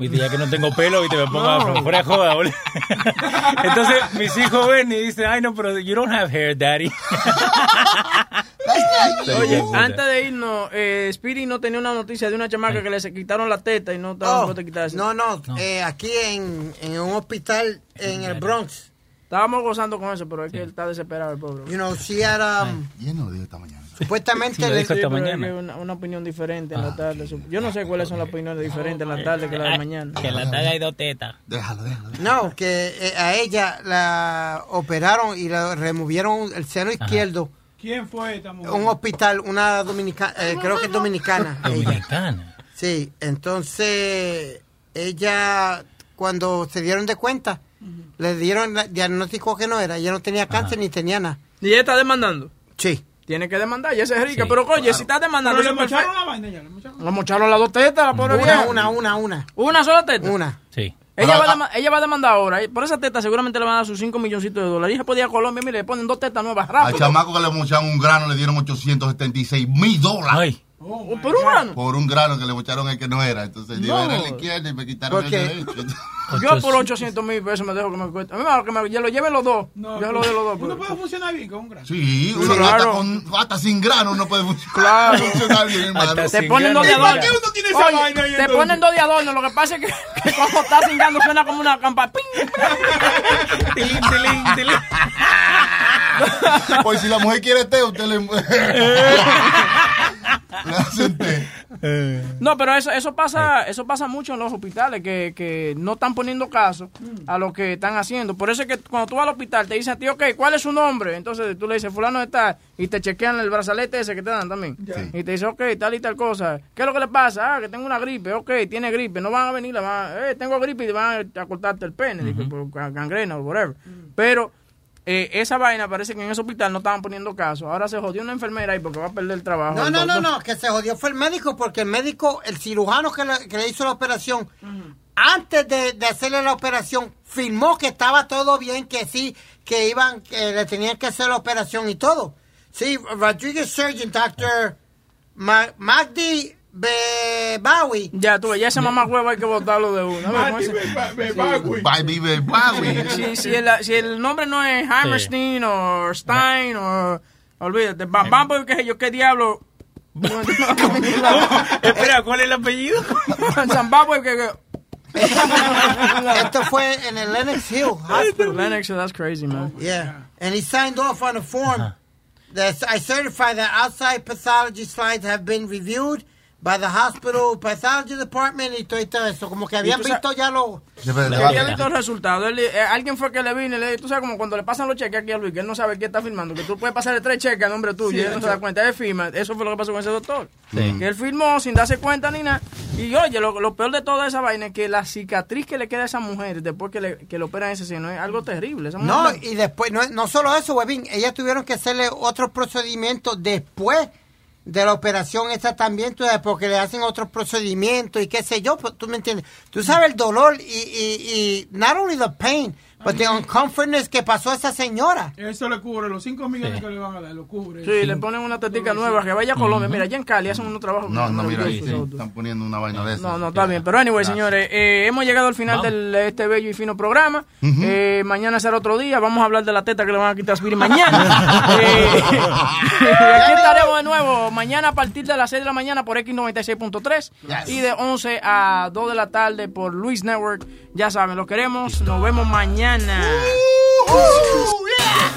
Viste, ya que no tengo pelo, y te me pongo No. Fuera de joda, boludo. Entonces, mis hijos ven y dicen, ay, no, pero you don't have hair, daddy. Oye, antes de irnos, eh, Speedy no tenía una noticia de una chamaca que le se quitaron la teta y no estaba Oh, quitarse. no, no, eh, aquí en, en un hospital en el Bronx. Estábamos gozando con eso, pero es que él está desesperado, el pobre. You know, she had, um, ¿Quién lo dijo esta mañana? Supuestamente Sí, le- que una, una opinión diferente en la tarde. Su- Yo no sé cuáles son las opiniones diferentes en la tarde que la de mañana. Que la tarde hay dos tetas. Déjalo, déjalo. no, que eh, a ella la operaron y le removieron el seno izquierdo. ¿Quién fue esta mujer? Un hospital, una dominicana, creo que es dominicana. ella. Dominicana. Sí, entonces ella, cuando se dieron de cuenta, le dieron el diagnóstico que no era, ella no tenía cáncer ni tenía nada. Y ella está demandando. Sí. Tiene que demandar, ya esa es rica. Sí, pero oye, si está demandando, Pero le mocharon la vaina ya, le mocharon. Le mocharon las dos tetas, la pobre Una, vieja. una, una, una, ¿Una sola teta. una. Sí. Ella, va a ah, ella va a demandar ahora. y Por esa teta seguramente le van a dar sus 5 milloncitos de dólares. Y ella podía a Colombia, mire, le ponen dos tetas nuevas Al rápido. chamaco que le mocharon un grano le dieron 876 mil dólares. Ay. Oh, Por un grano. Por un grano que le mocharon el que no era. Entonces yo No. era el izquierdo y me quitaron el derecho. Yo por 800 mil pesos me dejo que me cueste. A mí me que me, yo lo lleve los dos. No, yo lo de los dos. Uno pero- puede funcionar bien con un grano. Sí, uno Claro. hasta, con, hasta sin grano no puede funcionar. Claro. funcionar bien, hermano. Te sin ponen dos de grano. adorno. ¿Para qué uno tiene esa Oye, vaina ahí, Te entonces? ponen dos de adorno. Lo que pasa es que, que cuando estás cingando suena como una campa. ¡Ping! Tilín, tilín, tilín. Pues si la mujer quiere té, usted le. té. No, pero eso, eso pasa, eso pasa mucho en los hospitales, que, que no están poniendo caso a lo que están haciendo. Por eso es que cuando tú vas al hospital te dicen a ti, ok, ¿cuál es su nombre? Entonces tú le dices, fulano está, y te chequean el brazalete ese que te dan también. Sí. Y te dicen, ok, tal y tal cosa. ¿Qué es lo que le pasa? Ah, que tengo una gripe, ok, tiene gripe. No van a venir, le van a, eh, tengo gripe y van a cortarte el pene, por gangrena o whatever. Pero eh, esa vaina parece que en ese hospital no estaban poniendo caso. Ahora se jodió una enfermera ahí porque va a perder el trabajo. No, no, no, no, que se jodió fue el médico porque el médico, el cirujano que le, que le hizo la operación, antes de, de hacerle la operación, firmó que estaba todo bien, que sí, que iban, que le tenían que hacer la operación y todo. Sí, Rodriguez Surgeon. Ma- Magdi Bebawi. Ya, tú ya ese mamá huevo hay que botarlo de una. Vive, bye. si, si, el, si el nombre no es Hammerstein o Stein o... Olvídate, Bam Bam, porque qué sé yo, qué diablo... Espera, ¿cuál es el apellido? Zimbabue, que... que- Esto fue en el Lenox Hill Hospital. Lennox, that's crazy, man. Yeah. And he signed off on a form that I certify that outside pathology slides have been reviewed by the hospital pathology department y todo, y todo eso. Como que habían visto ya lo... Que había visto el resultado. Él, eh, alguien fue que le vino y le tú sabes como cuando le pasan los cheques aquí a Luis, que él no sabe quién está firmando, que tú puedes pasarle tres cheques a nombre tuyo Sí, y él no se da cuenta, él firma. Eso fue lo que pasó con ese doctor. Sí. Que él firmó sin darse cuenta ni nada. Y oye, lo, lo peor de toda esa vaina es que la cicatriz que le queda a esa mujer después que le, que le operan ese seno es algo terrible. Esa No, mujer- y después, no, no solo eso, Webin, ellas tuvieron que hacerle otro procedimiento después de la operación esa también, tú porque le hacen otros procedimientos y qué sé yo, pues, tú me entiendes. Tú sabes el dolor y, y, y not only the pain, But the uncomfortness que pasó a esa señora. Eso le cubre, los 5 millones que le van a dar, lo cubre. Sí, le ponen una tetica nueva que vaya a Colombia. Mira, allá en Cali hacen unos trabajos. No, no, mira ahí, sí, están poniendo una vaina de esa. No, no, está bien. Pero anyway, señores, eh, hemos llegado al final Vamos. de este bello y fino programa. Eh, mañana será otro día. Vamos a hablar de la teta que le van a quitar a Speedy mañana. Eh, aquí estaremos de nuevo mañana a partir de las 6 de la mañana por X96.3 y de 11 a 2 de la tarde por Luis Network. Ya saben, lo queremos. Nos vemos mañana. mañana. Ooh, ooh, yeah.